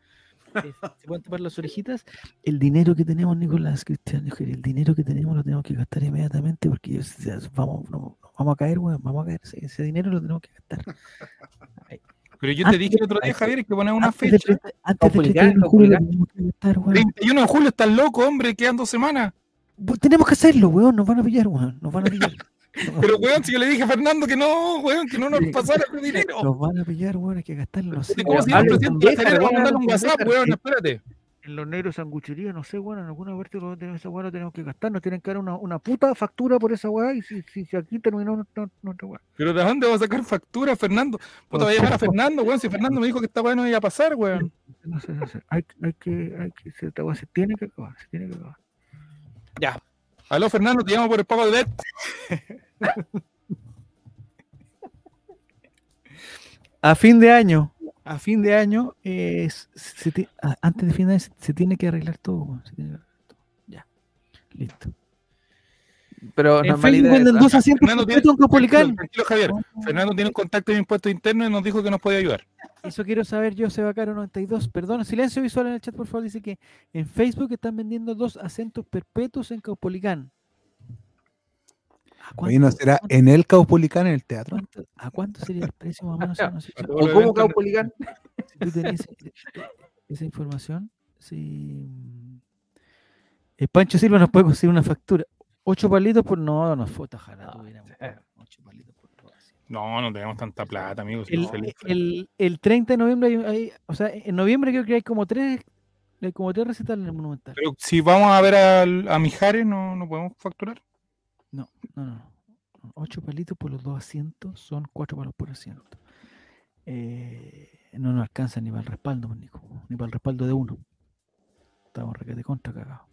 Eh, se pueden tapar las orejitas. El dinero que tenemos, Nicolás, Cristian, el dinero que tenemos lo tenemos que gastar inmediatamente porque vamos, vamos a caer, weón, vamos a caer. Ese dinero lo tenemos que gastar. Pero yo te dije el de- otro día, Javier, que poner una Antes de, fecha. treinta- antes de Caupolicán, 31 de julio lo Caupolicán. tenemos que gastar, weón. 31 de julio, estás loco, hombre, quedan dos semanas. Tenemos que hacerlo, weón, nos van a pillar, weón, nos van a pillar. Pero, weón, si yo le dije a Fernando que no, weón, que no nos pasara el dinero. Nos van a pillar, weón, hay que gastarlo, no sé. ¿Cómo llama el presidente de la Vamos a mandar un WhatsApp, weón, espérate. En los negros sanguchería, no sé, weón, en alguna parte lo tenemos, esa weá lo tenemos que gastar, nos tienen que dar una, una puta factura por esa weá y si, si, si aquí terminó nuestra, nuestra weá. Pero ¿de dónde va a sacar factura, Fernando? Puta, voy a llamar a Fernando, weón, si Fernando me dijo que esta weá no iba a pasar, weón. No sé, no sé. Hay, hay que, hay que, esta weá se tiene que acabar, se tiene que acabar. Ya. Aló, Fernando, te llamo por el pago de debt. A fin de año, a fin de año, eh, se ti- a- antes de fin de año se, se tiene que arreglar todo, se tiene que arreglar todo. Ya, listo. Pero En Facebook dos asientos Fernando tiene- en Caupolicán. Tranquilo, Javier. Fernando tiene un contacto de impuestos internos y nos dijo que nos podía ayudar. Eso quiero saber yo, Sebacaro 92. Perdón, silencio visual en el chat, por favor. Dice que en Facebook están vendiendo dos acentos perpetuos en Caupolicán. ¿A Oye, ¿no será en el Caupolicán en el teatro? cuánto- ¿A cuánto sería el precio más o menos? No sé si- ¿O cómo Caupolicán? si tú tenés e- e- esa información, si el Pancho Silva nos puede conseguir una factura. Ocho palitos por no, no fue tuviéramos ocho palitos por todo. No, no tenemos tanta plata, amigos. El, el- el 30 de noviembre hay, hay- o sea, en noviembre creo que hay como tres, hay como tres recitales en el Monumental. Pero si vamos a ver al- a Mijares, no, no podemos facturar. No, no, no. Ocho palitos por los dos asientos son cuatro palos por asiento. Eh, no nos alcanza ni para el respaldo, pues, Nico, ni para el respaldo de uno. Estamos requete contra cagados.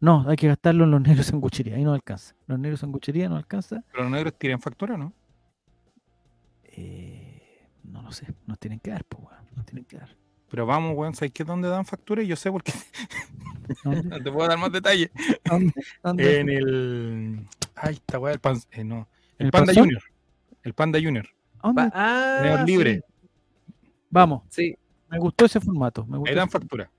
No, hay que gastarlo en los negros sanguchería, ahí no alcanza. Los negros sanguchería no alcanza. Pero los negros tiran factura, ¿no? Eh, no lo sé, nos tienen que dar, pues, weón, nos tienen que dar. Pero vamos, weón, ¿sabes qué? ¿Dónde dan factura? Y yo sé por qué. ¿Dónde? No te puedo dar más detalles. ¿Dónde? ¿Dónde? En el. Ay, esta weá, el, pan... eh, no. el, ¿El Panda? Junior. El Panda Junior. ¿Dónde? Va- Ah, sí, libre. Vamos, Sí, me gustó ese formato. Me gustó Ahí dan ese formato. factura.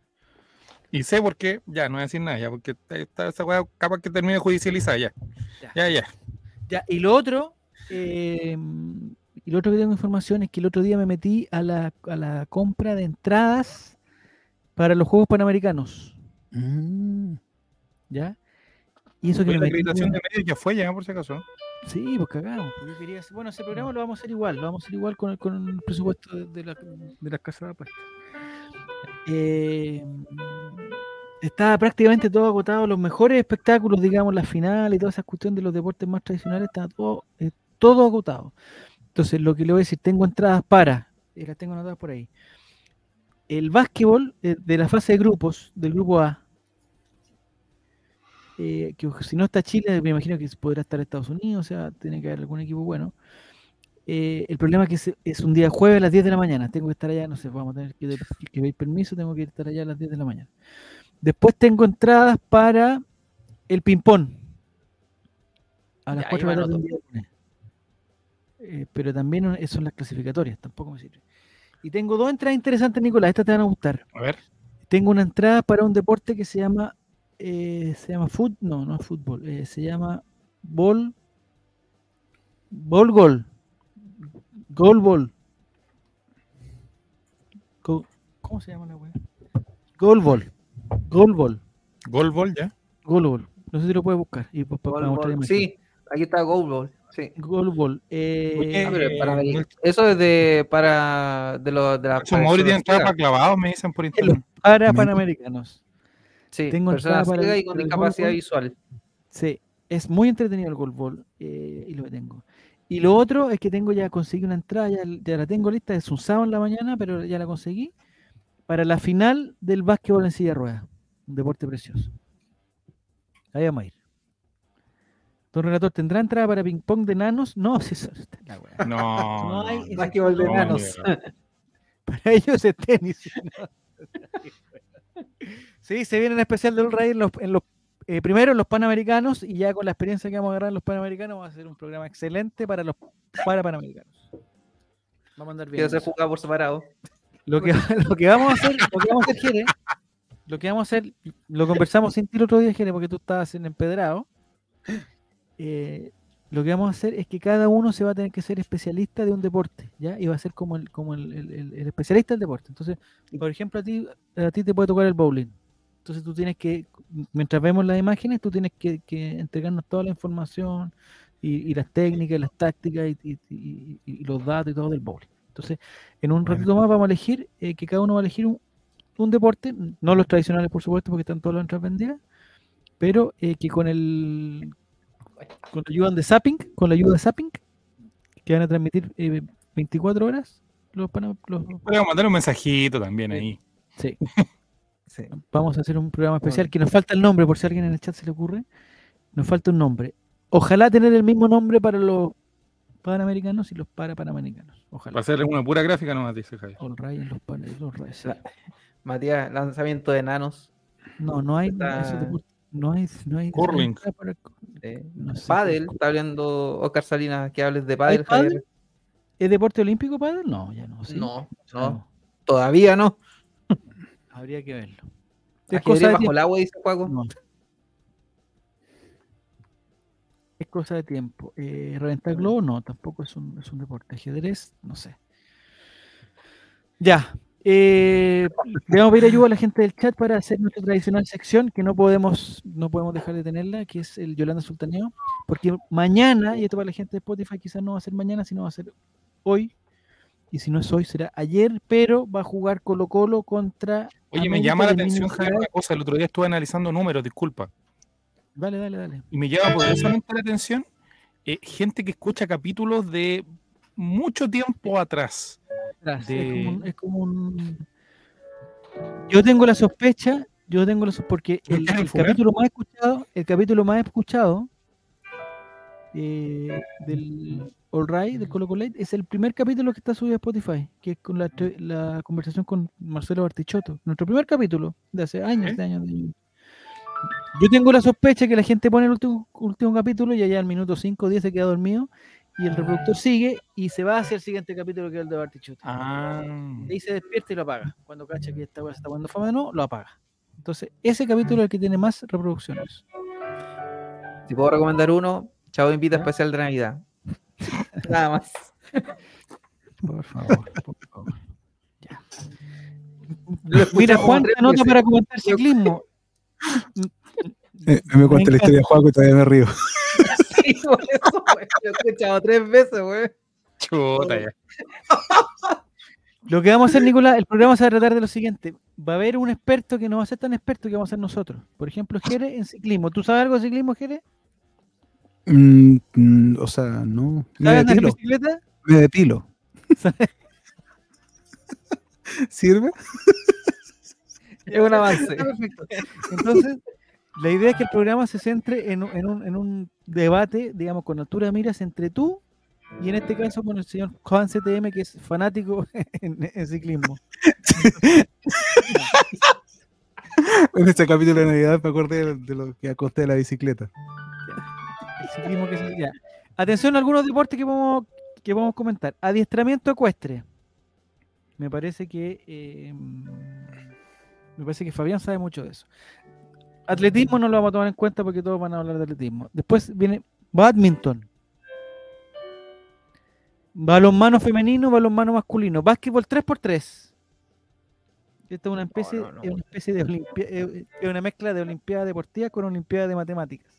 Y sé por qué, ya, no voy a decir nada, ya, porque está- está esa weá capaz que termine judicializada ya. Ya. Ya, ya. Ya, y lo otro, eh, y lo otro que tengo información es que el otro día me metí a la, a la compra de entradas para los Juegos Panamericanos, Mm. ¿ya? Y eso que la metí, acreditación de medios ya fue ya, por si acaso. Sí, pues cagamos. porque yo quería hacer- bueno, ese programa lo vamos a hacer igual, lo vamos a hacer igual con el, con el presupuesto de, de la, de las casas de apuestas. Eh, estaba prácticamente todo agotado, los mejores espectáculos, digamos, la final y toda esa cuestión de los deportes más tradicionales, estaba todo, eh, todo agotado. Entonces, lo que le voy a decir, tengo entradas para, y las tengo anotadas por ahí. El básquetbol eh, de la fase de grupos, del grupo A, eh, que si no está Chile, me imagino que podrá estar Estados Unidos, o sea, tiene que haber algún equipo bueno. eh, el problema es que es, es un día jueves a las 10 de la mañana. Tengo que estar allá, no sé, vamos a tener que, que pedir permiso, tengo que estar allá a las 10 de la mañana. Después tengo entradas para el ping-pong. A las Ya, 4 de la tarde. Eh, pero también son las clasificatorias, tampoco me sirve. Y tengo dos entradas interesantes, Nicolás, estas te van a gustar. A ver. Tengo una entrada para un deporte que se llama, eh, se llama fut, no, no es fútbol, eh, se llama bol, bol gol, gol bol. Go- ¿Cómo se llama la weá? Gol bol, gol bol, Gol ball ya. gol bol. No sé si lo puedes buscar y pues, para Goal. Sí, aquí está Goal Ball. Sí. Gol bol. eh, Oye, Eh, para Eso es de para de los de entrada para clavados, me dicen por internet. para panamericanos. Sí, tengo personas para y con discapacidad visual. Sí, es muy entretenido el golbol eh, y lo que tengo. Y lo otro es que tengo ya conseguí una entrada, ya, ya la tengo lista, es un sábado en la mañana, pero ya la conseguí para la final del básquetbol en silla de ruedas, un deporte precioso. Ahí vamos a ir. Don Relator, ¿tendrá entrada para ping pong de nanos? No, si eso está en la wea. No. No hay- no, Básquetbol de no, enanos. mira. Para ellos es tenis. ¿no? Sí, se viene en especial de All Ray en los, en los eh, primero en los Panamericanos y ya con la experiencia que vamos a agarrar en los Panamericanos vamos a hacer un programa excelente para los para Panamericanos. Vamos a andar bien. Quiero ser jugado por separado. Lo que, lo que vamos a hacer, lo que vamos a hacer, Jere, lo que vamos a hacer, lo conversamos sin ti el otro día, Jere, porque tú estabas en empedrado. Eh, lo que vamos a hacer es que cada uno se va a tener que ser especialista de un deporte, ¿ya? Y va a ser como el, como el, el- especialista del deporte. Entonces, por ejemplo, a ti, a ti te puede tocar el bowling. Entonces tú tienes que, mientras vemos las imágenes, tú tienes que, que entregarnos toda la información y, y las técnicas, y las tácticas y, y- los datos y todo del bowling. Entonces, en un ratito más vamos a elegir, eh, que cada uno va a elegir un, un deporte, no los tradicionales por supuesto, porque están todas las entradas vendidas, pero eh, que con el con la ayuda de Zapping, con la ayuda de Zapping, que van a transmitir eh, 24 horas los, Podríamos mandar un mensajito también ahí. sí, Sí. vamos a hacer un programa especial que nos falta el nombre, por si a alguien en el chat se le ocurre, nos falta un nombre. Ojalá tener el mismo nombre para los panamericanos y los para panamericanos. Va Ojalá. a ser una pura gráfica nomás, dice Javier. All right, los pan- los right, Matías, lanzamiento de enanos. No, no hay, Está- no hay, no hay Curling. Eh, no sé, Padel, está hablando Oscar Salinas que hables de Padel? Javier. ¿Es deporte olímpico pádel? No, ya no. ¿sí? No, Ah, no, todavía no. Habría que verlo. Es Es cosa de bajo tiempo. el agua, dice Juaco. No. Es cosa de tiempo. Eh, ¿Reventar globo? No, tampoco es un, es un deporte. Ajedrez, no sé. Ya. Eh, le vamos a pedir ayuda a la gente del chat para hacer nuestra tradicional sección que no podemos, no podemos dejar de tenerla, que es el Yolanda Sultaneo. Porque mañana, y esto para la gente de Spotify quizás no va a ser mañana, sino va a ser hoy. Y si no es hoy, será ayer, pero va a jugar Colo Colo contra. Oye, me llama la atención, una cosa. El otro día estuve analizando números, disculpa. Dale, dale, dale. Y me llama poderosamente la atención eh, gente que escucha capítulos de mucho tiempo atrás. Atrás, de- Es, como un, es como un- Yo tengo la sospecha, yo tengo la sospecha, porque ¿No el, capítulo más escuchado, el capítulo más escuchado eh, del All Right, de Colo Colo Light, es el primer capítulo que está subido a Spotify, que es con la, la conversación con Marcelo Bartichotto. Nuestro primer capítulo de hace años, ¿Eh? de años, de años. Yo tengo la sospecha que la gente pone el último, último capítulo y allá al minuto 5 o 10 se queda dormido y el reproductor sigue y se va hacia el siguiente capítulo que es el de Bartichotto. Ah, Y ahí se despierta y lo apaga. Cuando cacha que esta weá se está poniendo fama de nuevo, lo apaga. Entonces, ese capítulo es el que tiene más reproducciones. Si puedo recomendar uno, Chavo invita ¿Ya? especial de Navidad. Nada más. Por favor, por favor. Ya. Mira, Juan, te anota veces. para comentar ciclismo. Eh, me cuenta la historia de Juaco y todavía me río. Eso, güey. Lo he escuchado tres veces, güey. chuta ya. Lo que vamos a hacer, Nicolás, el programa se va a tratar de lo siguiente. Va a haber un experto que no va a ser tan experto que vamos a ser nosotros. Por ejemplo, Jere en ciclismo. ¿Tú sabes algo de ciclismo, Jere? Mm, mm, o sea, no. Me ¿Sabes andar en depilo. bicicleta? Me depilo. ¿Sirve? Es un avance. Perfecto. Entonces, la idea es que el programa se centre en, un- en un, en un debate, digamos, con altura de miras entre tú y en este caso con el señor Juan CTM, que es fanático en, en ciclismo. En este capítulo de Navidad me acordé de, de lo que acosté de la bicicleta. El ciclismo que se- ya. Atención a algunos deportes que vamos, que vamos a comentar. Adiestramiento ecuestre. Me parece que eh, me parece que Fabián sabe mucho de eso. Atletismo no lo vamos a tomar en cuenta porque todos van a hablar de atletismo. Después viene badminton. Balonmano femenino, balonmano masculino. Básquetbol 3x3. Esta es una especie, no, no. es una especie de olimpia- eh, es una mezcla de olimpiada deportiva con olimpiada de matemáticas.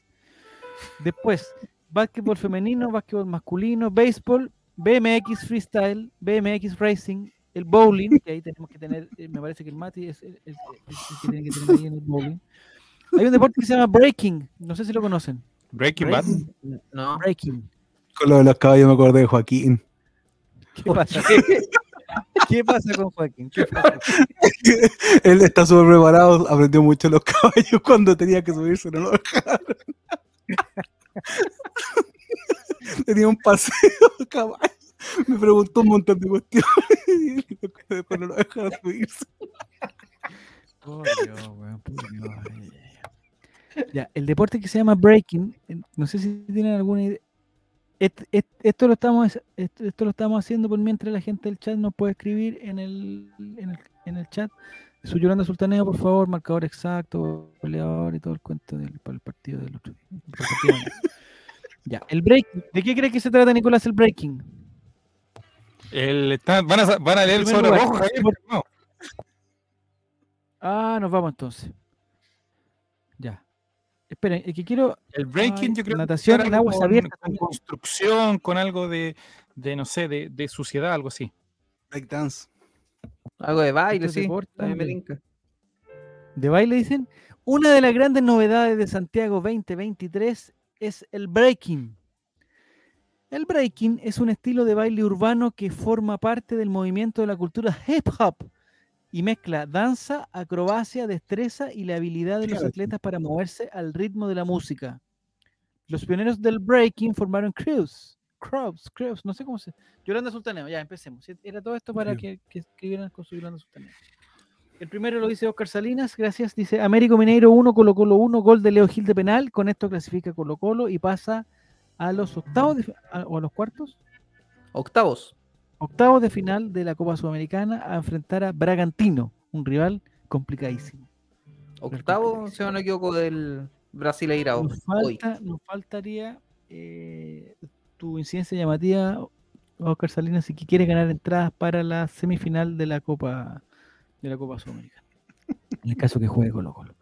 Después, básquetbol femenino, básquetbol masculino, béisbol, BMX freestyle, BMX racing, el bowling, que ahí tenemos que tener, eh, me parece que el Mati es el, el- el- el que tiene que tener ahí en el bowling. Hay un deporte que se llama breaking, no sé si lo conocen. Breaking Bad. No. Breaking. Con lo de los caballos me acordé de Joaquín. ¿Qué pasa? ¿Qué pasa con Joaquín? ¿Qué pasa? Él está súper preparado, aprendió mucho los caballos cuando tenía que subirse, no lo dejaron. tenía un paseo de caballos. Me preguntó un montón de cuestiones y después no lo dejaron subirse. Por Dios, weón, por Dios. Ya, el deporte que se llama breaking, no sé si tienen alguna idea. Est- est- Esto lo estamos esto, esto lo estamos haciendo por mientras la gente del chat nos puede escribir en el, en el, en el chat. Su Yolanda Sultaneo, por favor, marcador exacto, peleador y todo el cuento del, para el partido del otro día. Ya, el breaking. ¿De qué cree que se trata, Nicolás, el breaking? El está- van, a, van a leer el sobre lugar, rojo, Javier. No. Ah, nos vamos entonces. Esperen, es que quiero. El breaking Ay, yo creo natación que en aguas con, abiertas con construcción, con algo de, de no sé, de, de suciedad, algo así. Breakdance. Algo de baile, sí. También me de baile dicen, una de las grandes novedades de Santiago 2023 es el breaking. El breaking es un estilo de baile urbano que forma parte del movimiento de la cultura hip hop y mezcla danza, acrobacia, destreza y la habilidad de los atletas para moverse al ritmo de la música. Los pioneros del breaking formaron crews, crews, crews, no sé cómo se... Yolanda Sultaneo, ya empecemos. Era todo esto para que, que escribieran con su Yolanda Sultaneo. El primero lo dice Oscar Salinas, gracias. Dice Américo Mineiro 1, Colo Colo 1, gol de Leo Gil de penal. Con esto clasifica Colo Colo y pasa a los octavos de fi- a- o a los cuartos, Octavos. Octavos de final de la Copa Sudamericana a enfrentar a Bragantino, un rival complicadísimo. Octavo, si no me equivoco, del Brasileirao. Nos, Hoy. falta, nos faltaría eh, tu incidencia llamativa, Oscar Salinas, si quieres ganar entradas para la semifinal de la Copa de la Copa Sudamericana. En el caso que juegue Colo Colo.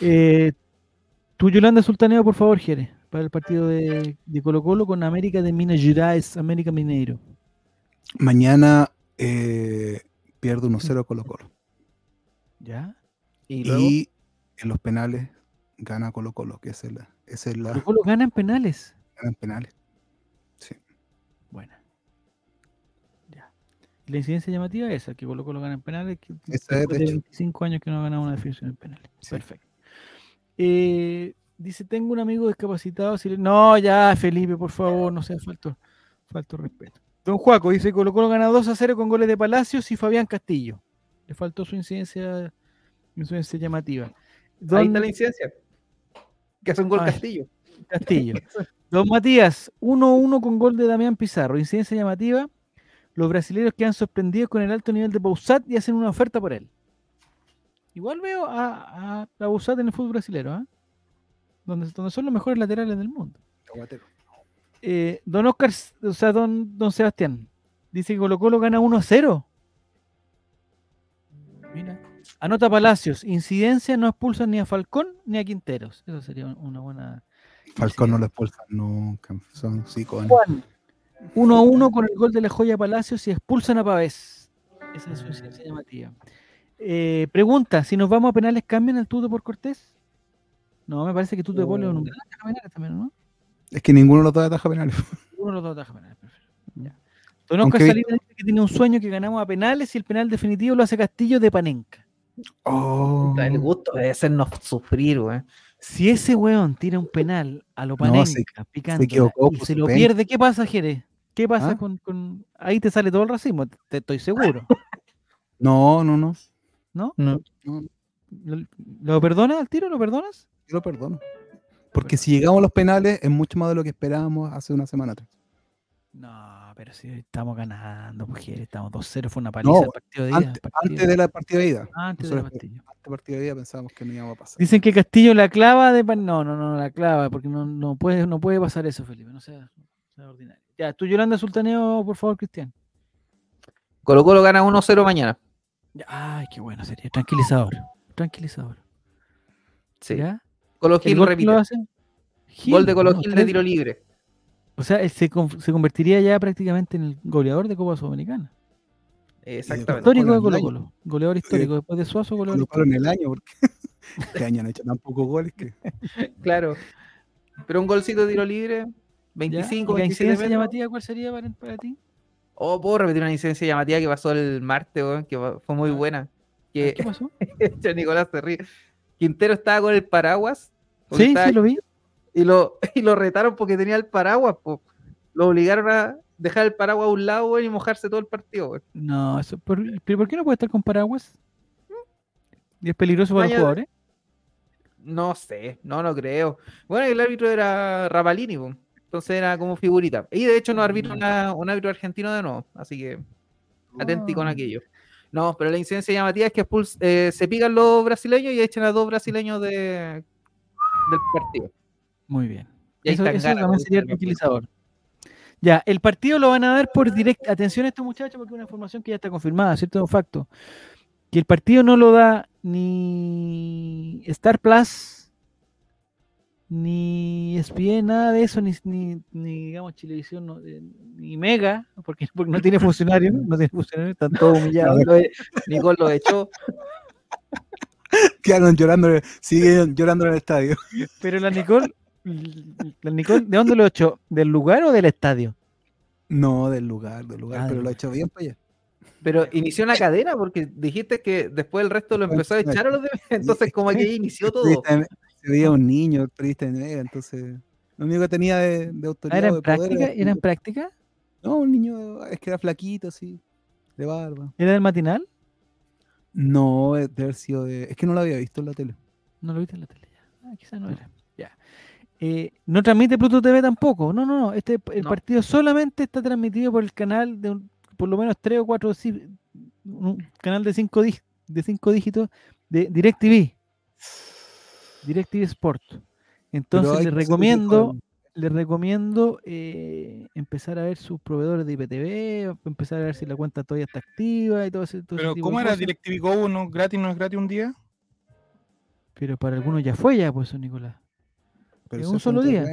Eh, tu Yolanda Sultaneo, por favor, Jere, para el partido de, de Colo Colo con América de Minas Gerais, América Mineiro. Mañana eh, pierde 1-0 Colo Colo. ¿Ya? Y luego, Y en los penales gana Colo Colo, que es la, es la Colo Colo gana en penales. gana en penales. Sí. Buena. Ya. Y la incidencia llamativa es esa, que Colo Colo gana en penales, que es, de de hecho. 25 años que no ha ganado una definición en penales. Sí. Perfecto. Eh, dice, tengo un amigo discapacitado. si le- No, ya, Felipe, por favor, no sea falto, falto respeto. Don Juaco dice, Colo Colo gana 2 a 0 con goles de Palacios y Fabián Castillo. Le faltó su incidencia, incidencia llamativa. ahí Don está la incidencia. Que hace un gol Ay. Castillo. Castillo. Don Matías, 1-1 con gol de Damián Pizarro. Incidencia llamativa. Los brasileños quedan sorprendidos con el alto nivel de Pausat y hacen una oferta por él. Igual veo a, a, a Pausat en el fútbol brasileño, ¿ah? donde, donde son los mejores laterales del mundo. Eh, don Oscar, o sea, don, don Sebastián, dice que Colo Colo gana 1 a 0. Mira. Anota Palacios, incidencia no expulsan ni a Falcón ni a Quinteros. Eso sería una buena. Falcón no lo expulsan nunca. Son psicones. Juan, 1 a 1 con el gol de la joya Palacios y expulsan a Pavés. Esa es su incidencia llamativa. Eh, pregunta: si nos vamos a penales, ¿cambian el tuto por Cortés? No, me parece que tuto de Polo es un gran ataja penales también, ¿no? Es que ninguno de los dos ataja penales. Uno de los dos ataja penales. perfecto. Ya. Don Salinas dice que tiene un sueño que ganamos a penales y el penal definitivo lo hace Castillo de Panenca. Oh. El gusto de hacernos sufrir, güey. Si ese weón tira un penal a lo No, Panenca, se- picándola, equivocó, y pues, se lo pierde, ¿qué pasa, Jerez? ¿Qué ¿Qué pasa ¿Ah? con, con- Ahí te sale todo el racismo, te estoy seguro. No, no, no. ¿No? No. no ¿Lo, lo perdonas al tiro? ¿Lo perdonas? yo lo perdono. Porque si llegamos a los penales es mucho más de lo que esperábamos hace una semana atrás. No, pero si estamos ganando, mujeres, estamos 2-0, fue una paliza No, el partido de ida. Antes, partido- antes de la partida de ida. antes de la partida. Antes del partido de ida pensábamos que no íbamos a pasar. Dicen que Castillo la clava de pan- no, no, no la clava, porque no, no puede, no puede pasar eso, Felipe, no sea, no sea ordinario. Ya, tú Yolanda Sultaneo, por favor, Cristian. Colo Colo gana 1-0 mañana. Ay, qué bueno sería, tranquilizador, tranquilizador. Sí. ¿Ya? Colo ¿El Gil repite. lo hace? Gil, Gol de Colo de tiro libre. O sea, se, se convertiría ya prácticamente en el goleador de Copa Sudamericana. Exactamente. Histórico de Colo Colo. Goleador histórico. Después de Suazo, goleador Colo en el año, porque este año han hecho tan pocos goles que. Claro. Pero un golcito de tiro libre, ¿Ya? 25, ¿Y la 27 incidencia metros. llamativa cuál sería para, para ti? Oh, puedo repetir una incidencia llamativa que pasó el martes, weón, que fue muy buena. ¿Qué Que pasó? Nicolás se ríe. Quintero estaba con el paraguas. Sí, estaba- sí, lo vi. y, lo, y lo retaron porque tenía el paraguas. po. Lo obligaron a dejar el paraguas a un lado weón, y mojarse todo el partido. weón. No, eso, por- ¿pero por qué no puede estar con paraguas? Y es peligroso para los jugadores. No sé, no, no creo. Bueno, el árbitro era Rapalini, po. entonces era como figurita. Y de hecho no arbitra Mm. una- un árbitro argentino de nuevo, así que atenti con Ah. aquello. No, pero la incidencia llamativa es que eh, se pican los brasileños y echan a dos brasileños de, del partido. Muy bien. Y Eso, eso también sería po. tranquilizador. Ya, el partido lo van a dar por directo. Atención a esto, muchachos, porque es una información que ya está confirmada, ¿cierto? Un facto. Que el partido no lo da ni Star Plus, ni ESPN, nada de eso, ni, ni, ni, digamos Chilevisión, no, eh, ni Mega, porque, porque no tiene funcionarios, no tiene funcionarios, están todos humillados. Lo Nicole lo echó. Quedaron llorando, siguen llorando en el estadio. Pero la Nicole, la Nicole, ¿de dónde lo echó? ¿Del lugar o del estadio? No, del lugar, del lugar, Ah, pero lo ha hecho bien para allá. Pero inició una cadena porque dijiste que después el resto lo empezó a echar a los demás. Entonces, como que ahí inició todo. Se veía un niño, el periodista de Mega, entonces. Lo único que tenía de, de Ah, autoridad. ¿Era en de práctica? era- ¿Era en práctica? No, un niño, es que era flaquito, así, de barba. ¿Era del matinal? No, eh, de haber sido de. Es que no lo había visto en la tele. No lo viste en la tele ya. Ah, quizás no era. Ya. Eh, no transmite Pluto TV tampoco. No, no, no. Este, el No. partido solamente está transmitido por el canal de un- por lo menos tres o cuatro, un canal de cinco, de cinco dígitos de DirecTV. DirecTV Sport. Entonces les recomiendo, con- les recomiendo eh, empezar a ver sus proveedores de IPTV, empezar a ver si la cuenta todavía está activa y todo ese, todo ese Pero de ¿cómo era. DirecTV Go? ¿No gratis? ¿No es gratis un día? Pero para algunos ya fue ya, pues, eso, Nicolás. pero en un solo día.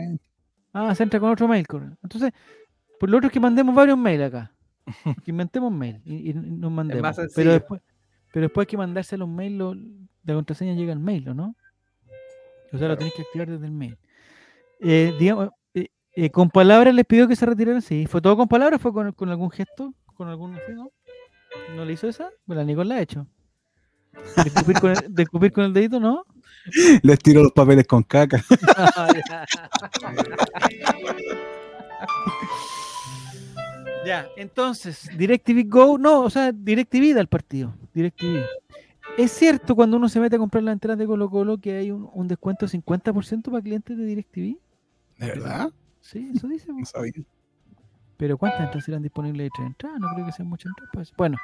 Ah, se entra con otro mail. Entonces, por lo otro es que mandemos varios mails acá. Que inventemos mail y, y nos mandemos. más pero después, pero después hay que mandarse los mails, lo- la contraseña llega al mail, ¿o no? O sea, lo tenéis que activar desde el mail. Eh, digamos, eh, eh, con palabras les pidió que se retiraran, sí. ¿Fue todo con palabras? ¿Fue con, con algún gesto? ¿Con algún sí, no? ¿No le hizo esa? Bueno, la Nicole la ha hecho. ¿De escupir con el, de escupir con el dedito, no? Les tiro los papeles con caca. Ya. Ya, entonces, DirecTV Go, no, o sea, DirecTV da el partido, DirecTV. Es cierto cuando uno se mete a comprar la entrada de Colo Colo que hay un, un descuento de 50% para clientes de DirecTV. ¿De verdad? Sí, eso dice. No sabía. Pero ¿cuántas entradas serán disponibles de tres entradas? No creo que sean muchas entradas. pues. Bueno,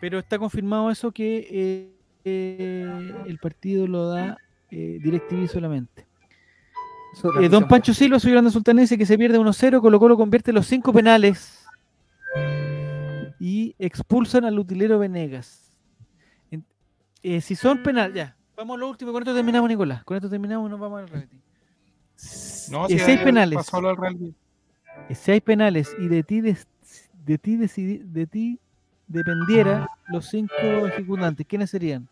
pero está confirmado eso que eh, eh, el partido lo da eh, DirecTV solamente. Eh, don Pancho Silva, soy grande sultanense, que se pierde 1-0, Colo Colo convierte los cinco penales y expulsan al utilero Venegas. Eh, si son penal, ya, vamos a lo último, con esto terminamos, Nicolás. Con esto terminamos y nos vamos al reality. No, Eh, si ayer penales, del reality. eh, si hay penales y de ti, des- de ti, decidi- de ti dependiera los cinco ejecutantes, ¿quiénes serían?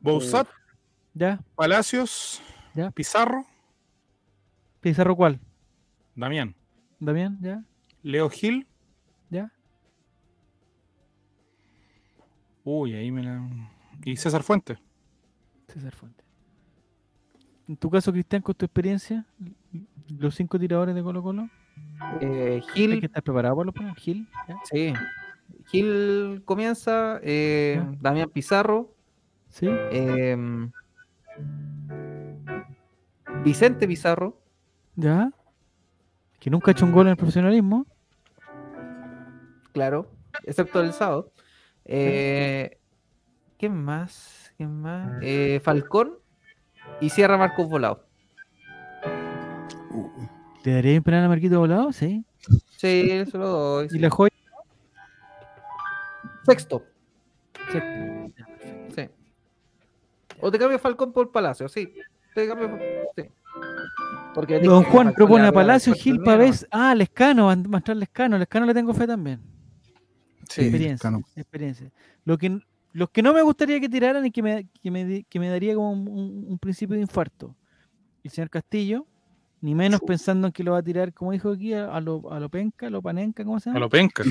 Bouzat, ¿Ya? Palacios, Ya. Pizarro, ¿Pizarro cuál? Damián, ¿Damián? ¿Ya? Leo Gil. Uy, ahí me la. Y César Fuentes. César Fuente. En tu caso, Cristian, con tu experiencia, Los cinco tiradores de Colo Colo. Eh, Hay Gil, que estar preparado para los. Gil. ¿ya? sí. Gil comienza, eh. Damián Pizarro, Sí. em, Vicente Pizarro, Ya. Que nunca ha hecho un gol en el profesionalismo. claro, excepto el sábado. Eh, ¿Quién más? ¿Quién más? Eh, Falcón y cierra Marcos Volado. ¿Le daría un penal a Marquito Volado? Sí. Sí, se lo doy. ¿Y la joya? Sexto, Sí. O te cambio Falcón por Palacio, sí. Te cambio, sí. Porque Don Juan propone a Palacio, Gil Pavés. Ah, Lescano, va a Lescano. Lescano le tengo fe también. Sí, experiencia. Experiencia. Lo que, los que no me gustaría que tiraran y que me, que me, que me daría como un, principio de infarto. El señor Castillo, ni menos pensando en que lo va a tirar, como dijo aquí, a, a lo, a lo penca, a lo panenca, ¿cómo se A llama? lo penca.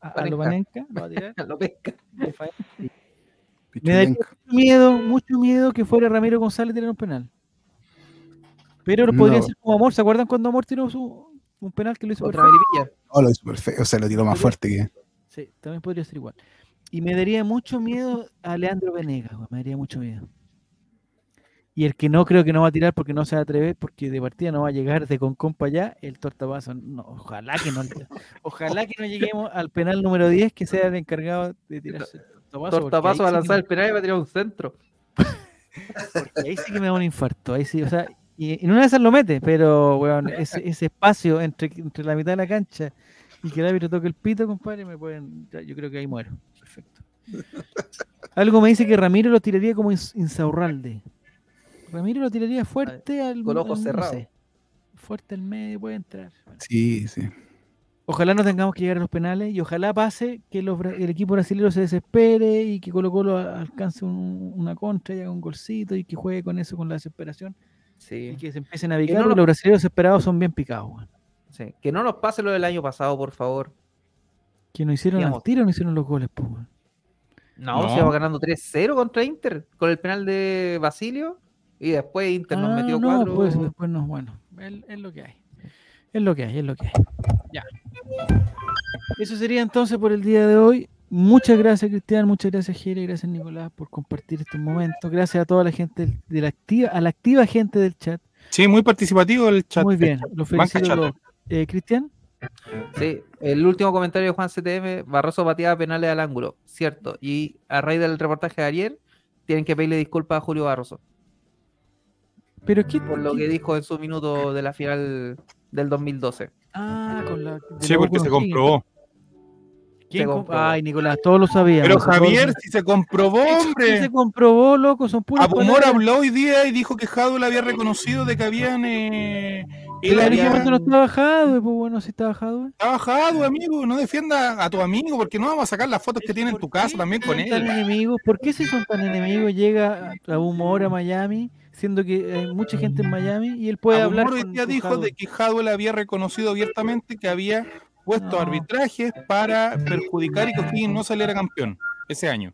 A, a lo panenca, lo va a tirar. Lo pesca. de faena. Me daría mucho miedo, mucho miedo que fuera Ramiro González a tirar un penal. Pero lo podría No. hacer como Amor. ¿Se acuerdan cuando Amor tiró su, un penal que lo hizo? Melipilla. Oh, lo hizo perfecto. O sea, lo tiró más fuerte que. Sí, también podría ser igual. Y me daría mucho miedo a Leandro Venegas, me daría mucho miedo. Y el que no creo que no va a tirar porque no se va a atrever, porque de partida no va a llegar de con compa allá, el tortapazo. No, ojalá que no ojalá que no lleguemos al penal número 10 que sea el encargado de tirarse el Tortapaso ahí va a lanzar el penal y va a tirar un centro. porque ahí sí que me da un infarto. Ahí sí, o sea, y en una de esas lo mete, pero weón, ese, ese espacio entre, entre la mitad de la cancha y que el árbitro toque el pito, compadre, me pueden. ya, Yo creo que ahí muero. Perfecto. Algo me dice que Ramiro lo tiraría como Ins- Insaurralde. Ramiro lo tiraría fuerte al. con ojos no cerrados. sé. Fuerte al medio, puede entrar. Bueno, Sí, sí. Ojalá no tengamos que llegar a los penales y ojalá pase que los el equipo brasileño se desespere y que Colo Colo alcance un- una contra y haga un golcito y que juegue con eso, con la desesperación Sí. y que se empiecen a picar. no porque nos- Los brasileños desesperados son bien picados. weón. Sí. Que no nos pase lo del año pasado, por favor. Que no hicieron al Digamos. tiro, no hicieron los goles. pues. No, No. se iba ganando 3-0 contra Inter con el penal de Basilio y después Inter nos Ah, metió no, 4. pues después no, bueno, es, lo que hay. Es lo que hay, es lo que hay. Ya. Eso sería entonces por el día de hoy. Muchas gracias, Cristian. Muchas gracias, Jere. Gracias, Nicolás, por compartir este momento. Gracias a toda la gente de la activa, a la activa gente del chat. Sí, muy participativo el chat. Muy bien, los Banca felicito. todos. Eh, Cristian, Sí, el último comentario de Juan CTM, Barroso pateaba penales al ángulo, cierto. Y a raíz del reportaje de ayer, tienen que pedirle disculpas a Julio Barroso pero ¿qué? por lo qué- que dijo en su minuto de la final del 2012. Ah, con la. Sí, porque se comprobó. ¿Quién Se com- comprobó. Ay, Nicolás, todos lo sabíamos. Pero Javier, si se comprobó, hombre. se comprobó, loco, son puras Abumor habló hoy día y dijo que Jadwe le había reconocido de que habían. Eh, ese momento no está bajado, pues bueno, si está bajado. trabajado, amigo. No defienda a tu amigo porque no vamos a sacar las fotos que tiene en tu casa también con él. enemigos? ¿Por qué si son tan enemigos llega a- humor a Miami, siendo que hay mucha gente en Miami y él puede hablar día con dijo de que Jadwe le había reconocido abiertamente que había puesto No. arbitrajes para perjudicar y que O'Higgins no saliera campeón ese año.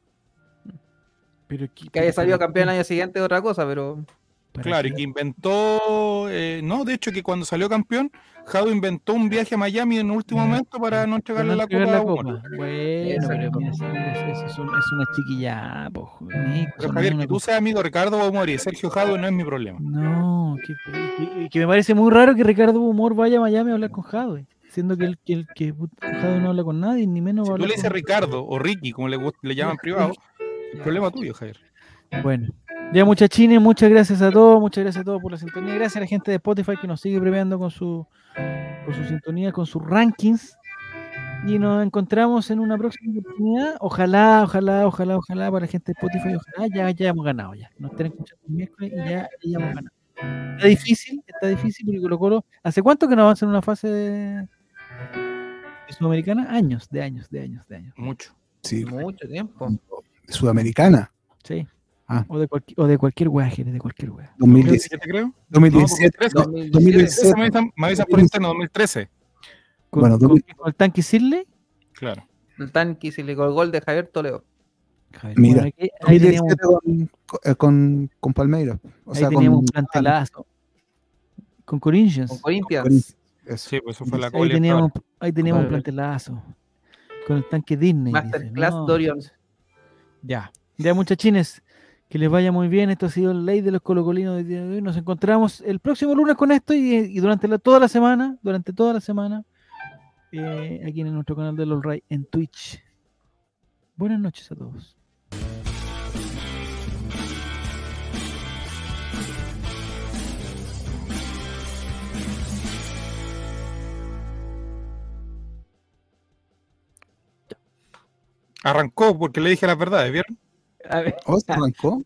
Pero Que haya salido campeón el año siguiente es otra cosa, pero ¿para Claro, y que inventó, eh, no, de hecho que cuando salió campeón, Jadwe inventó un viaje a Miami en el último momento para no entregarle no la copa. a la copa. Bueno, pero mira, es, un- es una chiquilla, po, joder, Nico, Pero Javier, que tú seas amigo de Ricardo Abumor y Sergio Jadwe no es mi problema. No, que, que- que me parece muy raro que Ricardo Humor vaya a Miami a hablar con Jadwe, siendo que el que, el, que Jadwe no habla con nadie, ni menos Si va a tú le dices con- Ricardo o Ricky, como le, le llaman privado, el problema tuyo, Javier. Bueno, ya muchachines, muchas gracias a todos, muchas gracias a todos por la sintonía. Gracias a la gente de Spotify que nos sigue premiando con su, con su sintonía, con sus rankings. Y nos encontramos en una próxima oportunidad. Ojalá, ojalá, ojalá, ojalá para la gente de Spotify, ojalá ya, ya hemos ganado ya. Nos estén escuchando el miércoles y ya, ya hemos ganado. Está difícil, está difícil porque Colo Colo, ¿hace cuánto que no avanza en una fase de, de Sudamericana? Años, de años, de años, de años. Mucho. Sí, mucho tiempo. Sudamericana. Sí. Ah. O, de cualquier, o de cualquier wea, Jerez, de cualquier wea. ¿Qué 2017. te creo? 2017. No, no, 2017. 2017. Ese me avisan, me avisan por interno, 2013. ¿Con, Bueno, con, 2000 con el tanque Sirle? Claro. El tanque le colgó el gol de Javier Toledo. Mira, Bueno, aquí- ahí teníamos, 2017 con, con, con Palmeiras. O ahí sea, teníamos con, un plantelazo. con Corinthians. Con Corinthians. Eso. Sí, pues eso fue la Ahí teníamos, ahí teníamos un plantelazo. Con el tanque Disney. dice, Masterclass ¿no? Dorian. Ya. Ya, muchachines. Que les vaya muy bien. Esto ha sido la ley de los colocolinos del día de hoy. Nos encontramos el próximo lunes con esto y, durante toda la semana, durante toda la semana, eh, aquí en nuestro canal de LOL Ray en Twitch. Buenas noches a todos. Arrancó porque le dije las verdades, ¿vieron? A ver, Oh, arrancó